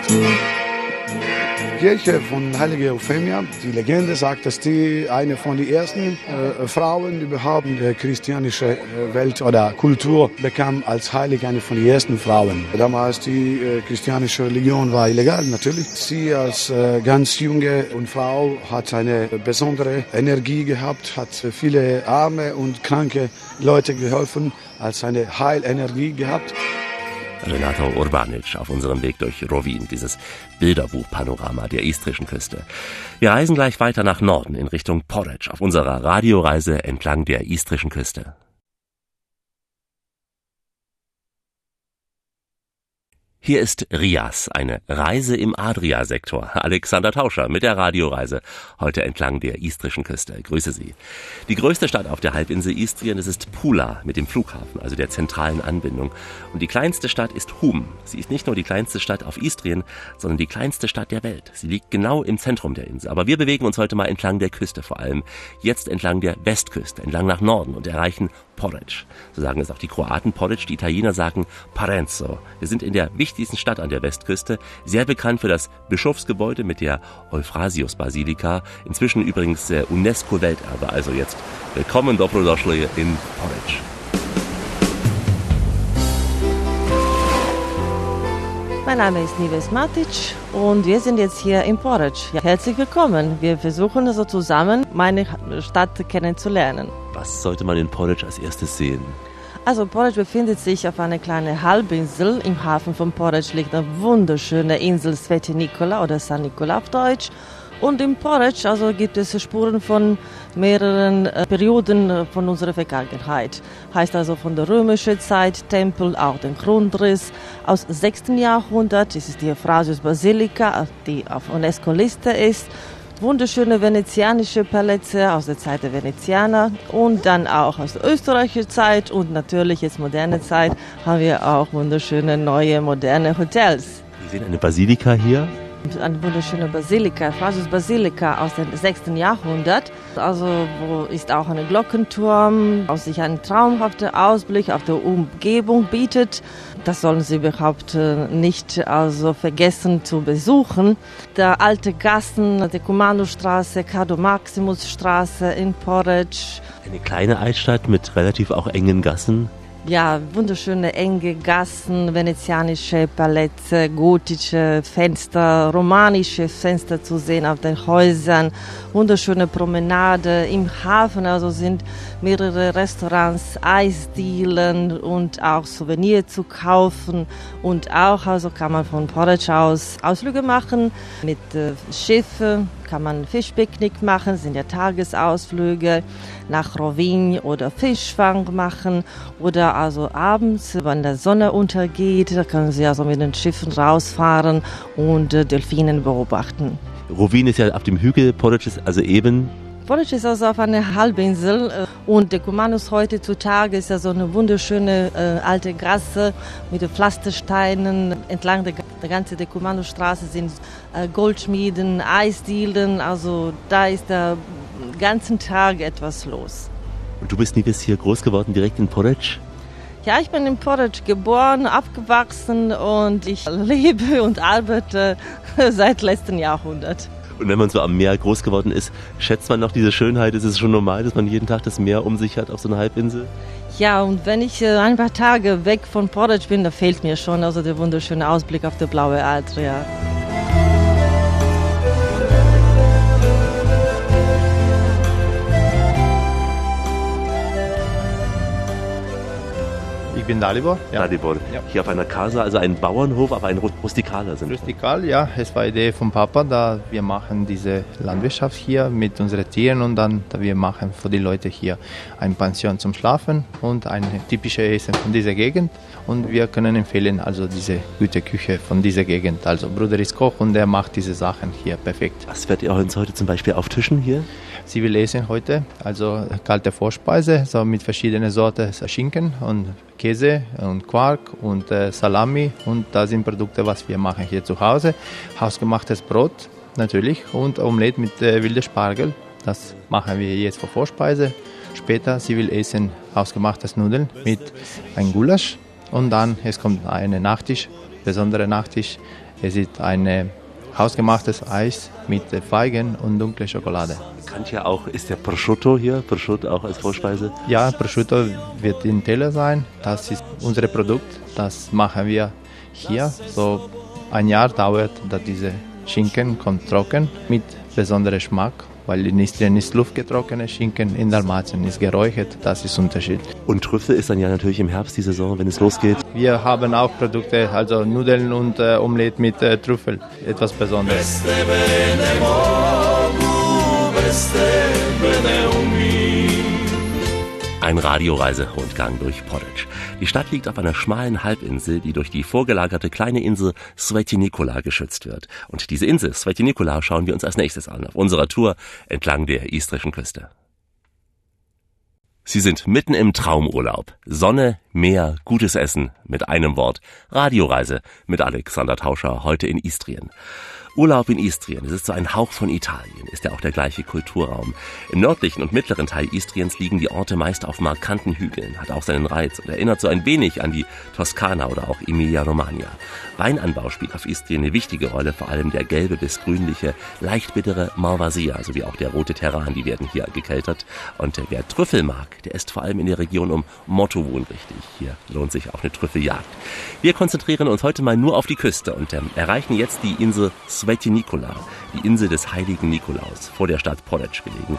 Kirche von Heilige Euphemia. Die Legende sagt, dass die eine von den ersten äh, Frauen überhaupt in der christianischen äh, Welt oder Kultur bekam als Heilige, eine von den ersten Frauen. Damals die äh, christianische Religion war illegal, natürlich. Sie als äh, ganz junge und Frau hat eine besondere Energie gehabt, hat viele arme und kranke Leute geholfen, als eine Heilenergie gehabt. Renato Urbanic auf unserem Weg durch Rovin, dieses Bilderbuchpanorama der istrischen Küste. Wir reisen gleich weiter nach Norden in Richtung Porridge auf unserer Radioreise entlang der istrischen Küste. Hier ist Rias, eine Reise im Adria-Sektor. Alexander Tauscher mit der Radioreise, heute entlang der istrischen Küste. Grüße Sie. Die größte Stadt auf der Halbinsel Istrien, das ist Pula mit dem Flughafen, also der zentralen Anbindung. Und die kleinste Stadt ist Hum. Sie ist nicht nur die kleinste Stadt auf Istrien, sondern die kleinste Stadt der Welt. Sie liegt genau im Zentrum der Insel. Aber wir bewegen uns heute mal entlang der Küste vor allem. Jetzt entlang der Westküste, entlang nach Norden und erreichen Porridge. So sagen es auch die Kroaten Porridge, die Italiener sagen Parenzo. Wir sind in der wichtigsten Stadt an der Westküste, sehr bekannt für das Bischofsgebäude mit der Euphrasius-Basilika, inzwischen übrigens UNESCO-Welterbe. Also jetzt willkommen Dobrodošli in Porridge. Mein Name ist Nives Matic und wir sind jetzt hier in Porridge. Ja, herzlich willkommen. Wir versuchen also zusammen meine Stadt kennenzulernen. Was sollte man in Porridge als erstes sehen? Also Porridge befindet sich auf einer kleinen Halbinsel. Im Hafen von Porridge liegt eine wunderschöne Insel Sveti Nikola oder San Nikola auf Deutsch. Und im Porridge also gibt es Spuren von mehreren äh, Perioden äh, von unserer Vergangenheit. Heißt also von der römischen Zeit, Tempel, auch den Grundriss. Aus 6. Jahrhundert ist es die Phrasius Basilika, die auf UNESCO-Liste ist wunderschöne venezianische Palätze aus der Zeit der Venezianer und dann auch aus der österreichischen Zeit und natürlich jetzt moderne Zeit haben wir auch wunderschöne neue moderne Hotels. Wir sehen eine Basilika hier. Eine wunderschöne Basilika, Phrasius Basilika aus dem 6. Jahrhundert. Also wo ist auch ein Glockenturm, aus sich ein traumhafter Ausblick auf die Umgebung bietet. Das sollen Sie überhaupt nicht also vergessen zu besuchen. Der alte Gassen, die Kommandostraße, Cardo Maximus Straße in Porridge. Eine kleine Altstadt mit relativ auch engen Gassen. Ja, wunderschöne enge Gassen, venezianische Palätze, gotische Fenster, romanische Fenster zu sehen auf den Häusern, wunderschöne Promenade. Im Hafen, also sind mehrere Restaurants, Eisdielen und auch Souvenir zu kaufen. Und auch also kann man von Porridge aus Ausflüge machen mit äh, Schiffen, kann man Fischpicknick machen, sind ja Tagesausflüge nach Rovigny oder Fischfang machen oder also abends, wenn die Sonne untergeht, da können Sie also mit den Schiffen rausfahren und äh, Delfinen beobachten. Rovin ist ja auf dem Hügel, Porridge ist also eben Porridge ist also auf einer Halbinsel äh, und der Kumanus heutzutage ist ja so eine wunderschöne äh, alte Gasse mit Pflastersteinen. Entlang der, der ganzen Dekumanusstraße sind äh, Goldschmieden, Eisdielen, also da ist der ganzen Tag etwas los. Und du bist nie bis hier groß geworden, direkt in Porridge? Ja, ich bin in Porridge geboren, aufgewachsen und ich lebe und arbeite seit letzten Jahrhundert. Und wenn man so am Meer groß geworden ist, schätzt man noch diese Schönheit? Ist es schon normal, dass man jeden Tag das Meer um sich hat auf so einer Halbinsel? Ja, und wenn ich äh, ein paar Tage weg von Porridge bin, da fehlt mir schon also der wunderschöne Ausblick auf die blaue Adria. Ich bin Dalibor. Ja. Dalibor. Ja. Hier auf einer Casa, also ein Bauernhof, aber ein rustikaler sind. Rustikal, ja. Es war Idee vom Papa, da wir machen diese Landwirtschaft hier mit unseren Tieren und dann da wir machen für die Leute hier eine Pension zum Schlafen und ein typisches Essen von dieser Gegend. Und wir können empfehlen also diese gute Küche von dieser Gegend. Also Bruder ist Koch und er macht diese Sachen hier perfekt. Was werdet ihr uns heute zum Beispiel auftischen hier? Sie will essen heute, also kalte Vorspeise, so mit verschiedenen Sorten Schinken und Käse und Quark und äh, Salami und das sind Produkte, was wir machen hier zu Hause. Hausgemachtes Brot natürlich und Omelette mit äh, wilder Spargel. Das machen wir jetzt für Vorspeise. Später sie will essen hausgemachtes Nudeln mit einem Gulasch und dann es kommt eine Nachtisch, besondere Nachtisch. Es ist eine hausgemachtes Eis mit Feigen und dunkler Schokolade. Bekannt ja auch ist der Prosciutto hier, Prosciutto auch als Vorspeise. Ja, Prosciutto wird in Teller sein. Das ist unser Produkt. Das machen wir hier. So ein Jahr dauert, dass diese Schinken kommt trocken mit besonderem Geschmack weil in Istrien ist luftgetrockene Schinken, in Dalmatien ist geräuchert, das ist Unterschied. Und Trüffel ist dann ja natürlich im Herbst die Saison, wenn es losgeht. Wir haben auch Produkte, also Nudeln und äh, Omelette mit äh, Trüffel, etwas Besonderes. Beste bene mogu, beste bene ein Radioreise-Rundgang durch Porridge. Die Stadt liegt auf einer schmalen Halbinsel, die durch die vorgelagerte kleine Insel Sveti Nikola geschützt wird. Und diese Insel Sveti Nikola schauen wir uns als nächstes an auf unserer Tour entlang der istrischen Küste. Sie sind mitten im Traumurlaub. Sonne, Meer, gutes Essen, mit einem Wort. Radioreise mit Alexander Tauscher heute in Istrien. Urlaub in Istrien, es ist so ein Hauch von Italien, ist ja auch der gleiche Kulturraum. Im nördlichen und mittleren Teil Istriens liegen die Orte meist auf markanten Hügeln, hat auch seinen Reiz und erinnert so ein wenig an die Toskana oder auch Emilia-Romagna. Weinanbau spielt auf Istrien eine wichtige Rolle, vor allem der gelbe bis grünliche, leicht bittere Malvasia sowie auch der rote Terran, die werden hier gekeltert. Und wer Trüffel mag, der ist vor allem in der Region um Motto wohnrichtig. Hier lohnt sich auch eine Trüffeljagd. Wir konzentrieren uns heute mal nur auf die Küste und ähm, erreichen jetzt die Insel Sveti Nikola, die Insel des heiligen Nikolaus, vor der Stadt Poletsch gelegen.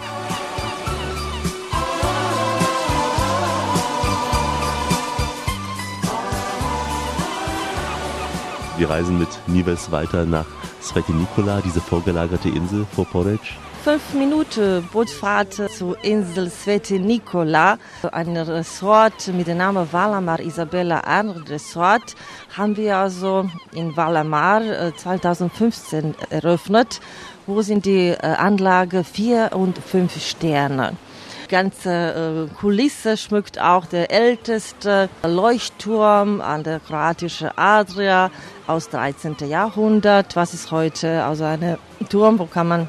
Wir reisen mit Nives weiter nach Sveti Nikola, diese vorgelagerte Insel vor Poretsch. Fünf Minuten Bootfahrt zur Insel Sveti Nikola, ein Resort mit dem Namen Valamar Isabella Ern Resort, haben wir also in Valamar 2015 äh, eröffnet. Wo sind die äh, Anlage vier und fünf Sterne? ganze äh, Kulisse schmückt auch der älteste Leuchtturm an der kroatischen Adria aus 13. Jahrhundert. Was ist heute? Also ein Turm, wo kann man ein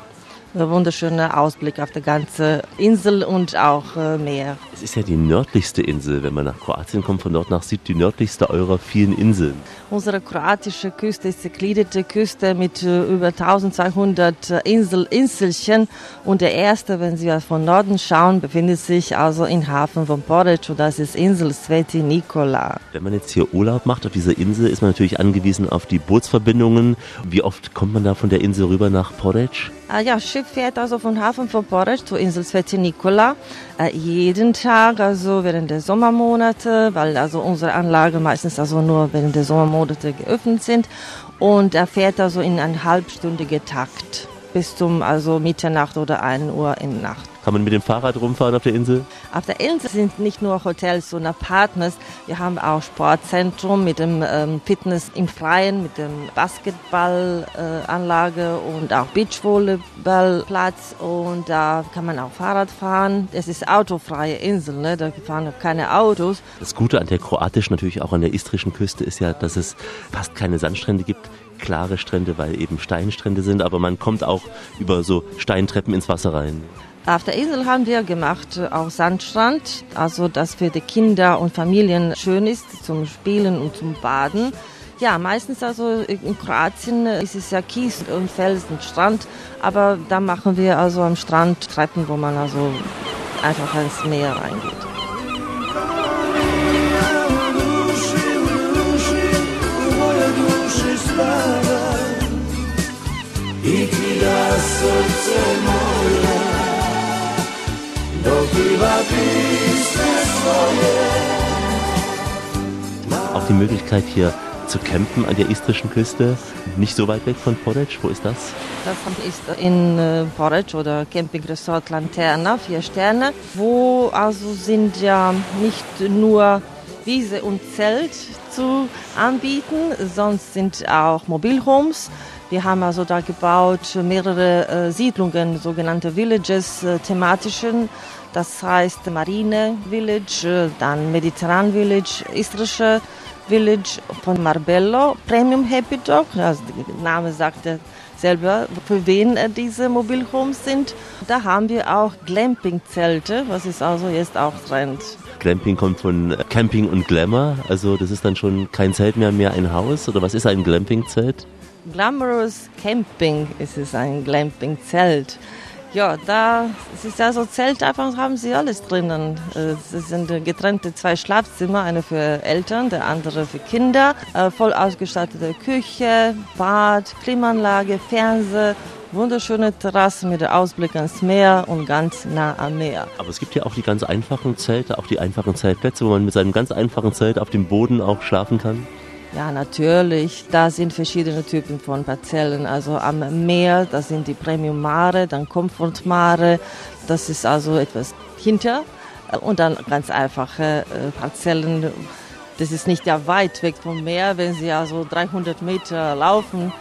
wunderschöner Ausblick auf die ganze Insel und auch äh, Meer. Es ist ja die nördlichste Insel, wenn man nach Kroatien kommt, von dort nach Süd, die nördlichste eurer vielen Inseln. Unsere kroatische Küste ist die gegliederte Küste mit äh, über 1200 äh, Insel, Inselchen und der erste, wenn Sie von Norden schauen, befindet sich also im Hafen von Porridge und das ist Insel Sveti Nikola. Wenn man jetzt hier Urlaub macht auf dieser Insel, ist man natürlich angewiesen auf die Bootsverbindungen. Wie oft kommt man da von der Insel rüber nach Porridge? Ah, ja, Schiff fährt also von Hafen von Porridge zur Insel Sveti Nikola äh, jeden Tag, also während der Sommermonate, weil also unsere Anlage meistens also nur während der Sommermonate geöffnet sind und er fährt also in einen halbstündigen Takt bis zum also Mitternacht oder 1 Uhr in der Nacht. Kann man mit dem Fahrrad rumfahren auf der Insel? Auf der Insel sind nicht nur Hotels und Apartments, wir haben auch Sportzentrum mit dem ähm, Fitness im Freien, mit dem Basketballanlage und auch Beachvolleyballplatz und da kann man auch Fahrrad fahren. Es ist autofreie Insel, ne? da fahren keine Autos. Das Gute an der kroatischen, natürlich auch an der istrischen Küste ist ja, dass es fast keine Sandstrände gibt klare Strände, weil eben Steinstrände sind, aber man kommt auch über so Steintreppen ins Wasser rein. Auf der Insel haben wir gemacht äh, auch Sandstrand, also dass für die Kinder und Familien schön ist zum Spielen und zum Baden. Ja, meistens also in Kroatien ist es ja Kies und Felsen, Strand, aber da machen wir also am Strand Treppen, wo man also einfach ins Meer reingeht. I ti da srce moje Auch die Möglichkeit hier zu campen an der istrischen Küste, nicht so weit weg von Porridge. Wo ist das? Das ist in äh, Porridge oder Campingresort Lanterna, vier Sterne, wo also sind ja nicht nur Wiese und Zelt zu anbieten, sonst sind auch Mobilhomes. Wir haben also da gebaut mehrere äh, Siedlungen, sogenannte Villages, äh, thematischen. Das heißt Marine Village, äh, dann Mediterran Village, Istrische Village von Marbello, Premium Happy Dog. Also der Name sagt er selber, für wen diese Mobilhomes sind. Da haben wir auch Glamping-Zelte, was ist also jetzt auch Trend. Glamping kommt von Camping und Glamour, also das ist dann schon kein Zelt mehr, mehr ein Haus. Oder was ist ein Glamping-Zelt? Glamorous Camping ist es ein Glamping-Zelt. Ja, da es ist also Zelt, einfach haben sie alles drinnen. Es sind getrennte zwei Schlafzimmer, eine für Eltern, der andere für Kinder. Äh, voll ausgestattete Küche, Bad, Klimaanlage, Fernseher, wunderschöne Terrasse mit Ausblick ans Meer und ganz nah am Meer. Aber es gibt ja auch die ganz einfachen Zelte, auch die einfachen Zeltplätze, wo man mit seinem ganz einfachen Zelt auf dem Boden auch schlafen kann. Ja, natürlich. Da sind verschiedene Typen von Parzellen. Also am Meer, das sind die Premium Mare, dann Comfort Mare. Das ist also etwas hinter. Und dann ganz einfache äh, Parzellen. Das ist nicht ja weit weg vom Meer, wenn Sie also 300 Meter laufen.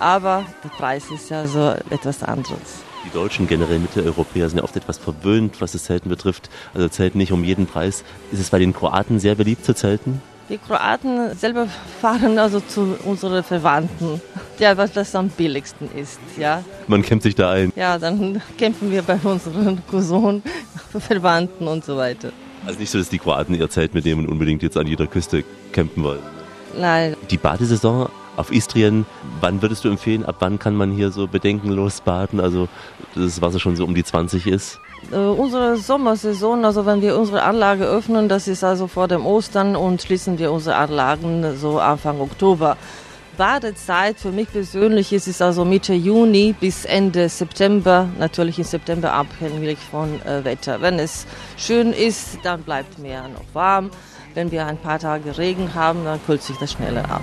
Aber der Preis ist ja so etwas anderes. Die Deutschen, generell Mitteleuropäer, sind ja oft etwas verwöhnt, was das Zelten betrifft. Also Zelten nicht um jeden Preis. Ist es bei den Kroaten sehr beliebt zu zelten? Die Kroaten selber fahren also zu unseren Verwandten, ja, was das am billigsten ist, ja. Man kämpft sich da ein. Ja, dann kämpfen wir bei unseren Cousinen, Verwandten und so weiter. Also nicht so, dass die Kroaten ihr Zelt mitnehmen und unbedingt jetzt an jeder Küste campen wollen. Nein. Die Badesaison auf Istrien, wann würdest du empfehlen, ab wann kann man hier so bedenkenlos baden? Also das Wasser schon so um die 20 ist? Äh, unsere Sommersaison, also wenn wir unsere Anlage öffnen, das ist also vor dem Ostern und schließen wir unsere Anlagen so Anfang Oktober. Badezeit für mich persönlich ist es also Mitte Juni bis Ende September, natürlich im September abhängig von äh, Wetter. Wenn es schön ist, dann bleibt Meer noch warm. Wenn wir ein paar Tage Regen haben, dann kühlt sich das schneller ab.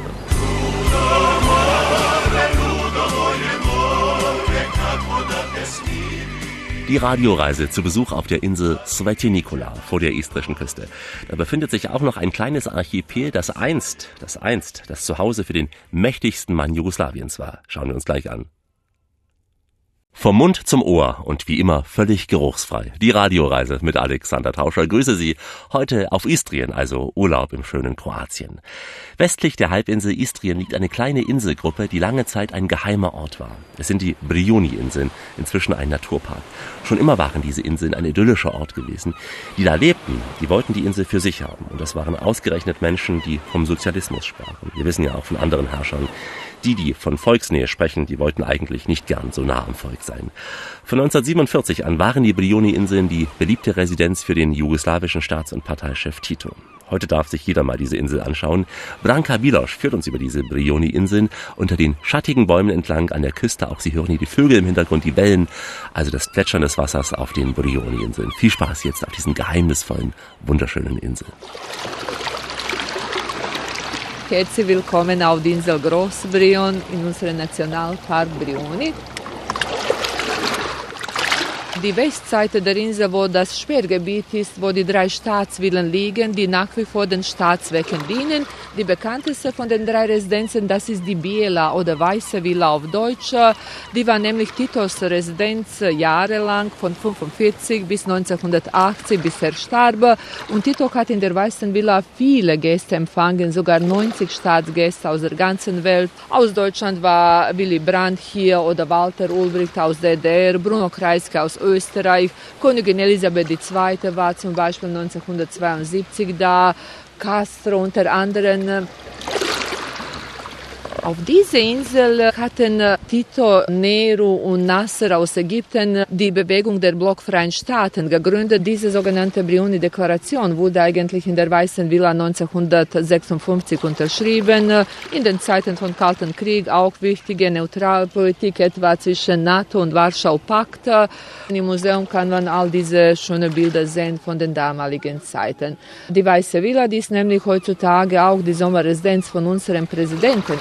Die Radioreise zu Besuch auf der Insel Sveti Nikola vor der istrischen Küste. Da befindet sich auch noch ein kleines Archipel, das einst, das einst das Zuhause für den mächtigsten Mann Jugoslawiens war. Schauen wir uns gleich an. Vom Mund zum Ohr und wie immer völlig geruchsfrei. Die Radioreise mit Alexander Tauscher. Grüße Sie heute auf Istrien, also Urlaub im schönen Kroatien. Westlich der Halbinsel Istrien liegt eine kleine Inselgruppe, die lange Zeit ein geheimer Ort war. Es sind die Brioni-Inseln, inzwischen ein Naturpark. Schon immer waren diese Inseln ein idyllischer Ort gewesen. Die da lebten, die wollten die Insel für sich haben. Und das waren ausgerechnet Menschen, die vom Sozialismus sprachen. Wir wissen ja auch von anderen Herrschern, die, die von Volksnähe sprechen, die wollten eigentlich nicht gern so nah am Volk sein. Von 1947 an waren die Brioni-Inseln die beliebte Residenz für den jugoslawischen Staats- und Parteichef Tito. Heute darf sich jeder mal diese Insel anschauen. Branka Bilosch führt uns über diese Brioni-Inseln unter den schattigen Bäumen entlang an der Küste. Auch Sie hören hier die Vögel im Hintergrund, die Wellen, also das Plätschern des Wassers auf den Brioni-Inseln. Viel Spaß jetzt auf diesen geheimnisvollen, wunderschönen Inseln. Herzlich willkommen auf der Insel Großbrion in unserem Nationalpark Brioni. Die Westseite der Insel, wo das Sperrgebiet ist, wo die drei Staatsvillen liegen, die nach wie vor den Staatszwecken dienen. Die bekannteste von den drei Residenzen, das ist die Biela oder Weiße Villa auf Deutsch. Die war nämlich Titos Residenz jahrelang von 45 bis 1980, bis er starb. Und Tito hat in der Weißen Villa viele Gäste empfangen, sogar 90 Staatsgäste aus der ganzen Welt. Aus Deutschland war Willy Brandt hier oder Walter Ulbricht aus DDR, Bruno Kreisky aus Österreich. Königin Elisabeth II. war zum Beispiel 1972 da. Castro unter anderem. Auf diese Insel hatten Tito, Nehru und Nasser aus Ägypten die Bewegung der blockfreien Staaten gegründet. Diese sogenannte Brioni-Deklaration wurde eigentlich in der Weißen Villa 1956 unterschrieben. In den Zeiten von Kalten Krieg auch wichtige Neutralpolitik etwa zwischen NATO und Warschau Pakt. Im Museum kann man all diese schönen Bilder sehen von den damaligen Zeiten. Die Weiße Villa, die ist nämlich heutzutage auch die Sommerresidenz von unserem Präsidenten.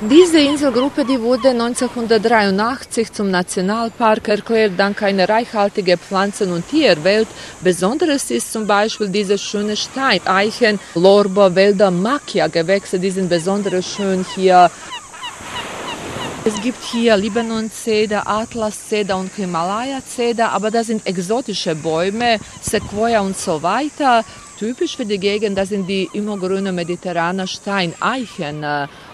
Diese Inselgruppe die wurde 1983 zum Nationalpark erklärt dank einer reichhaltigen Pflanzen- und Tierwelt. Besonderes ist zum Beispiel diese schöne Stein, Eichen, Lorbeer, Wälder, Makia-Gewächse, die sind besonders schön hier. Es gibt hier Libanon-Zeder, Atlas-Zeder und Himalaya-Zeder, aber das sind exotische Bäume, Sequoia und so weiter. Typisch für die Gegend, das sind die immergrünen mediterranen Steineichen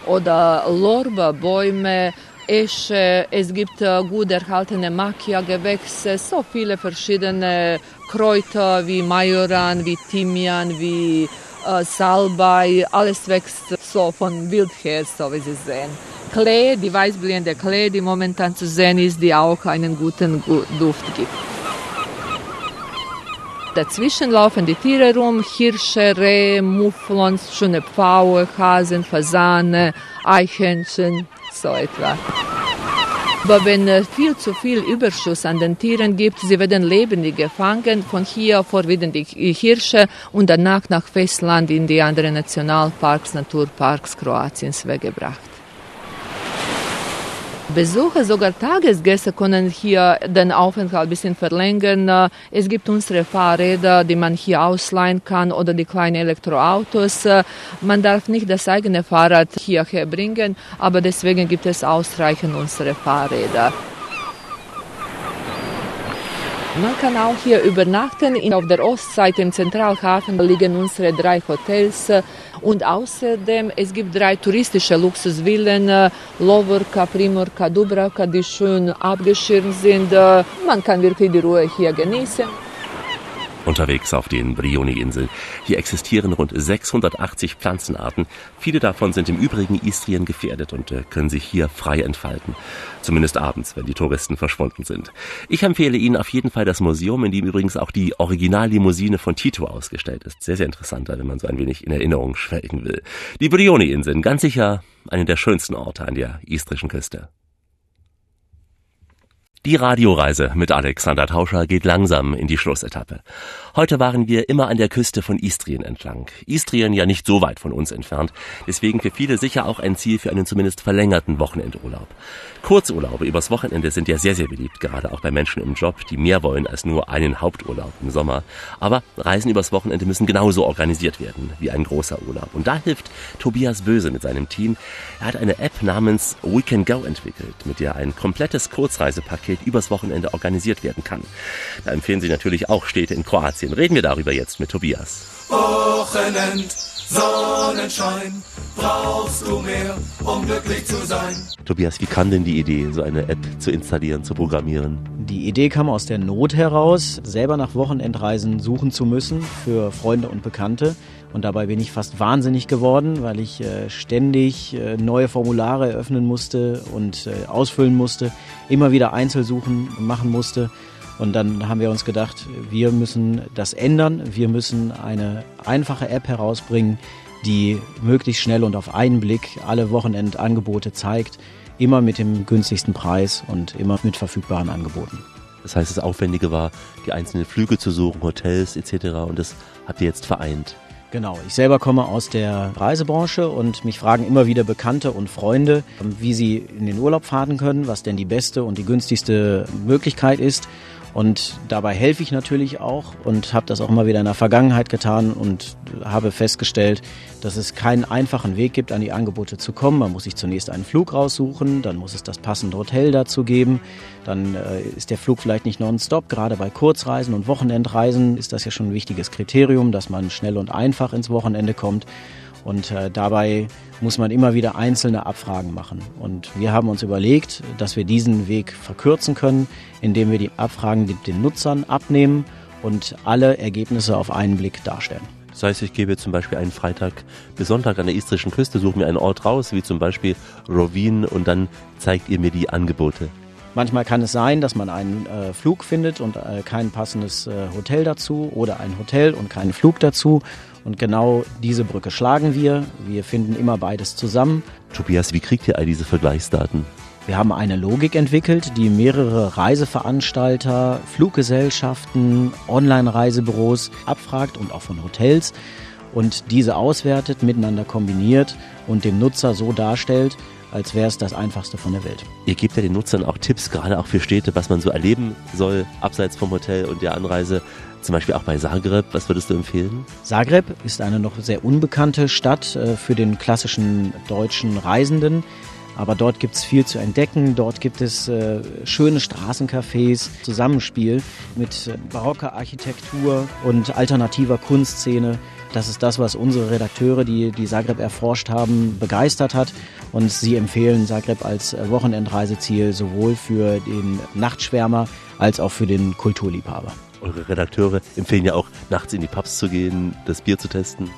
oder Lorbeerbäume, Esche, es gibt gut erhaltene Makia-Gewächse, so viele verschiedene Kräuter wie Majoran, wie Thymian, wie äh, Salbei, alles wächst so von wild her, so wie Sie sehen. Klee, die weißblühende Klee, die momentan zu sehen ist, die auch einen guten Duft gibt. Dazwischen laufen die Tiere rum, Hirsche, Rehe, Mufflons, schöne Pfaue, Hasen, Fasane, Eichhörnchen, so etwa. Aber wenn es viel zu viel Überschuss an den Tieren gibt, sie werden lebendig gefangen, von hier vorwiegend die Hirsche und danach nach Festland in die anderen Nationalparks, Naturparks Kroatiens weggebracht. Besucher, sogar Tagesgäste können hier den Aufenthalt ein bisschen verlängern. Es gibt unsere Fahrräder, die man hier ausleihen kann oder die kleinen Elektroautos. Man darf nicht das eigene Fahrrad hierher bringen, aber deswegen gibt es ausreichend unsere Fahrräder. Man kann auch hier übernachten. Auf der Ostseite im Zentralhafen liegen unsere drei Hotels. Und außerdem, es gibt drei touristische Luxusvillen, Lovorka, Primorka, Dubravka, die schön abgeschirmt sind. Man kann wirklich die Ruhe hier genießen. Unterwegs auf den Brioni-Inseln. Hier existieren rund 680 Pflanzenarten. Viele davon sind im Übrigen Istrien gefährdet und äh, können sich hier frei entfalten. Zumindest abends, wenn die Touristen verschwunden sind. Ich empfehle Ihnen auf jeden Fall das Museum, in dem übrigens auch die Originallimousine von Tito ausgestellt ist. Sehr, sehr interessanter, wenn man so ein wenig in Erinnerung schwelgen will. Die Brioni-Inseln, ganz sicher eine der schönsten Orte an der istrischen Küste. Die Radioreise mit Alexander Tauscher geht langsam in die Schlussetappe. Heute waren wir immer an der Küste von Istrien entlang. Istrien ja nicht so weit von uns entfernt, deswegen für viele sicher auch ein Ziel für einen zumindest verlängerten Wochenendurlaub. Kurzurlaube übers Wochenende sind ja sehr, sehr beliebt, gerade auch bei Menschen im Job, die mehr wollen als nur einen Haupturlaub im Sommer. Aber Reisen übers Wochenende müssen genauso organisiert werden wie ein großer Urlaub. Und da hilft Tobias Böse mit seinem Team. Er hat eine App namens We Can Go entwickelt, mit der ein komplettes Kurzreisepaket übers Wochenende organisiert werden kann. Da empfehlen Sie natürlich auch Städte in Kroatien. Reden wir darüber jetzt mit Tobias. Wochenend, Sonnenschein, brauchst du mehr, um glücklich zu sein. Tobias, wie kam denn die Idee, so eine App zu installieren, zu programmieren? Die Idee kam aus der Not heraus, selber nach Wochenendreisen suchen zu müssen für Freunde und Bekannte. Und dabei bin ich fast wahnsinnig geworden, weil ich äh, ständig äh, neue Formulare eröffnen musste und äh, ausfüllen musste, immer wieder Einzelsuchen machen musste. Und dann haben wir uns gedacht, wir müssen das ändern. Wir müssen eine einfache App herausbringen, die möglichst schnell und auf einen Blick alle Wochenendangebote zeigt, immer mit dem günstigsten Preis und immer mit verfügbaren Angeboten. Das heißt, das Aufwendige war, die einzelnen Flüge zu suchen, Hotels etc. Und das habt ihr jetzt vereint. Genau, ich selber komme aus der Reisebranche und mich fragen immer wieder Bekannte und Freunde, wie sie in den Urlaub fahren können, was denn die beste und die günstigste Möglichkeit ist. Und dabei helfe ich natürlich auch und habe das auch immer wieder in der Vergangenheit getan und habe festgestellt, dass es keinen einfachen Weg gibt, an die Angebote zu kommen. Man muss sich zunächst einen Flug raussuchen, dann muss es das passende Hotel dazu geben, dann äh, ist der Flug vielleicht nicht nonstop. Gerade bei Kurzreisen und Wochenendreisen ist das ja schon ein wichtiges Kriterium, dass man schnell und einfach ins Wochenende kommt. Und äh, dabei muss man immer wieder einzelne Abfragen machen. Und wir haben uns überlegt, dass wir diesen Weg verkürzen können, indem wir die Abfragen den Nutzern abnehmen und alle Ergebnisse auf einen Blick darstellen. Das heißt, ich gebe zum Beispiel einen Freitag bis Sonntag an der istrischen Küste, suche mir einen Ort raus, wie zum Beispiel Rovin, und dann zeigt ihr mir die Angebote. Manchmal kann es sein, dass man einen äh, Flug findet und äh, kein passendes äh, Hotel dazu oder ein Hotel und keinen Flug dazu. Und genau diese Brücke schlagen wir. Wir finden immer beides zusammen. Tobias, wie kriegt ihr all diese Vergleichsdaten? Wir haben eine Logik entwickelt, die mehrere Reiseveranstalter, Fluggesellschaften, Online-Reisebüros abfragt und auch von Hotels und diese auswertet, miteinander kombiniert und dem Nutzer so darstellt, als wäre es das einfachste von der Welt. Ihr gebt ja den Nutzern auch Tipps, gerade auch für Städte, was man so erleben soll, abseits vom Hotel und der Anreise. Zum Beispiel auch bei Zagreb. Was würdest du empfehlen? Zagreb ist eine noch sehr unbekannte Stadt äh, für den klassischen deutschen Reisenden. Aber dort gibt es viel zu entdecken. Dort gibt es äh, schöne Straßencafés, Zusammenspiel mit äh, barocker Architektur und alternativer Kunstszene. Das ist das, was unsere Redakteure, die die Zagreb erforscht haben, begeistert hat. Und sie empfehlen Zagreb als äh, Wochenendreiseziel sowohl für den Nachtschwärmer als auch für den Kulturliebhaber. Eure Redakteure empfehlen ja auch, nachts in die Pubs zu gehen, das Bier zu testen.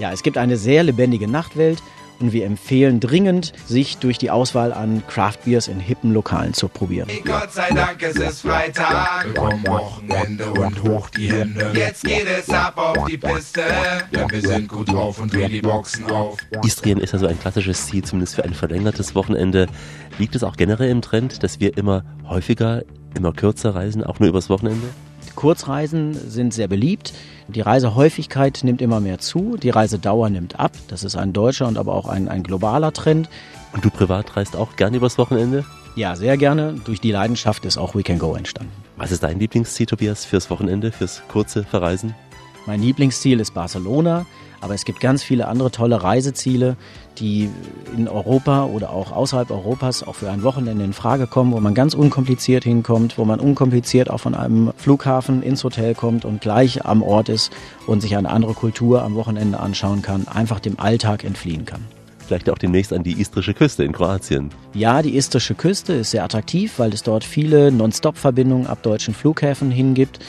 Ja, es gibt eine sehr lebendige Nachtwelt und wir empfehlen dringend, sich durch die Auswahl an Craft Beers in hippen Lokalen zu probieren. Gott sei Dank, es ist Freitag. Komm Wochenende und hoch die Hände. Jetzt geht es ab auf die Piste. Denn wir sind gut drauf und drehen die Boxen auf. Istrien ist ja so ein klassisches Ziel, zumindest für ein verlängertes Wochenende. Liegt es auch generell im Trend, dass wir immer häufiger, immer kürzer reisen, auch nur übers Wochenende? Kurzreisen sind sehr beliebt. Die Reisehäufigkeit nimmt immer mehr zu, die Reisedauer nimmt ab. Das ist ein deutscher und aber auch ein, ein globaler Trend. Und du privat reist auch gerne übers Wochenende? Ja, sehr gerne. Durch die Leidenschaft ist auch Weekend Go entstanden. Was ist dein Lieblingsziel, Tobias, fürs Wochenende, fürs kurze Verreisen? Mein Lieblingsziel ist Barcelona, aber es gibt ganz viele andere tolle Reiseziele, die in Europa oder auch außerhalb Europas auch für ein Wochenende in Frage kommen, wo man ganz unkompliziert hinkommt, wo man unkompliziert auch von einem Flughafen ins Hotel kommt und gleich am Ort ist und sich eine andere Kultur am Wochenende anschauen kann, einfach dem Alltag entfliehen kann vielleicht auch demnächst an die istrische Küste in Kroatien. Ja, die istrische Küste ist sehr attraktiv, weil es dort viele Non-Stop-Verbindungen ab deutschen Flughäfen hingibt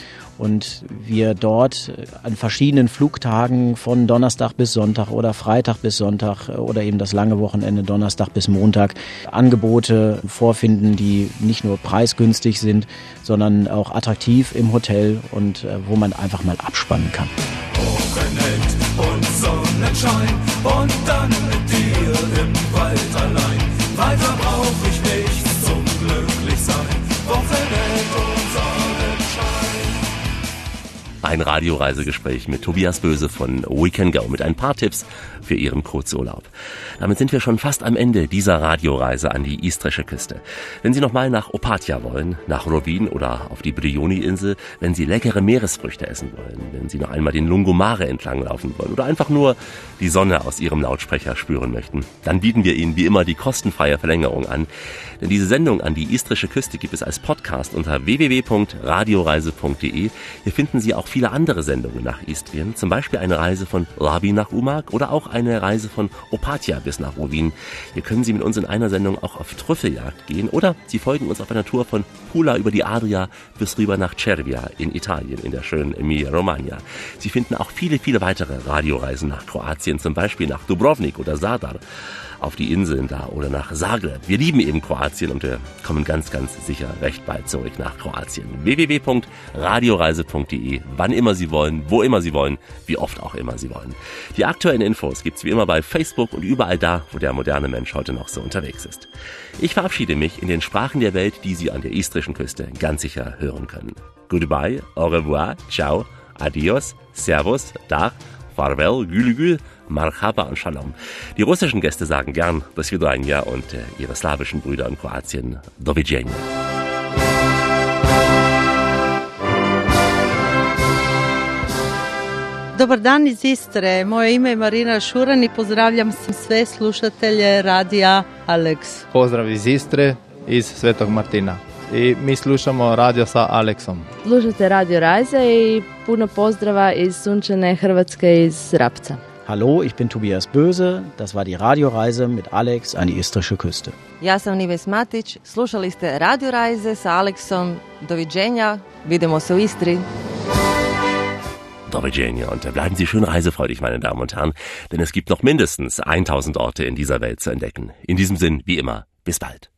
und wir dort an verschiedenen Flugtagen von Donnerstag bis Sonntag oder Freitag bis Sonntag oder eben das lange Wochenende Donnerstag bis Montag Angebote vorfinden, die nicht nur preisgünstig sind, sondern auch attraktiv im Hotel und äh, wo man einfach mal abspannen kann. Wochenend und Sonnenschein und dann mit dir im Wald allein. Weiter brauch ich Ein Radioreisegespräch mit Tobias Böse von We Can Go mit ein paar Tipps für Ihren Kurzurlaub. Damit sind wir schon fast am Ende dieser Radioreise an die istrische Küste. Wenn Sie nochmal nach Opatia wollen, nach Rovin oder auf die Brioni-Insel, wenn Sie leckere Meeresfrüchte essen wollen, wenn Sie noch einmal den Lungomare entlang laufen wollen oder einfach nur die Sonne aus Ihrem Lautsprecher spüren möchten, dann bieten wir Ihnen wie immer die kostenfreie Verlängerung an. Denn diese Sendung an die istrische Küste gibt es als Podcast unter www.radioreise.de. Hier finden Sie auch viele andere Sendungen nach Istrien, zum Beispiel eine Reise von Labi nach Umag oder auch eine Reise von Opatia bis nach Rovin. Hier können Sie mit uns in einer Sendung auch auf Trüffeljagd gehen oder Sie folgen uns auf einer Tour von Pula über die Adria bis rüber nach Cervia in Italien, in der schönen Emilia-Romagna. Sie finden auch viele, viele weitere Radioreisen nach Kroatien, zum Beispiel nach Dubrovnik oder Sadar auf die Inseln da oder nach Zagreb. Wir lieben eben Kroatien und wir kommen ganz, ganz sicher recht bald zurück nach Kroatien. www.radioreise.de, wann immer Sie wollen, wo immer Sie wollen, wie oft auch immer Sie wollen. Die aktuellen Infos gibt's wie immer bei Facebook und überall da, wo der moderne Mensch heute noch so unterwegs ist. Ich verabschiede mich in den Sprachen der Welt, die Sie an der istrischen Küste ganz sicher hören können. Goodbye, au revoir, ciao, adios, servus, dach, farewell, gülgül, Marhaba und Shalom. Die russischen Gäste sagen gern Do Svidania und äh, ihre slawischen Brüder in Kroatien Do Widzenia. Dobar dan iz Istre. Moje ime je Marina Šuran i pozdravljam sve slušatelje radija Alex. Pozdrav iz Istre, iz Svetog Martina. I mi slušamo radio sa Aleksom. Slušate Radio Reise i puno pozdrava iz sunčane Hrvatske iz Rapca. Hallo, ich bin Tobias Böse. Das war die Radioreise mit Alex an die istrische Küste. Ja sam Nives Matić, slušali ste Radio Reise sa Aleksom. Doviđenja, vidimo se u Istri. Und bleiben Sie schön reisefreudig, meine Damen und Herren, denn es gibt noch mindestens 1000 Orte in dieser Welt zu entdecken. In diesem Sinn, wie immer, bis bald.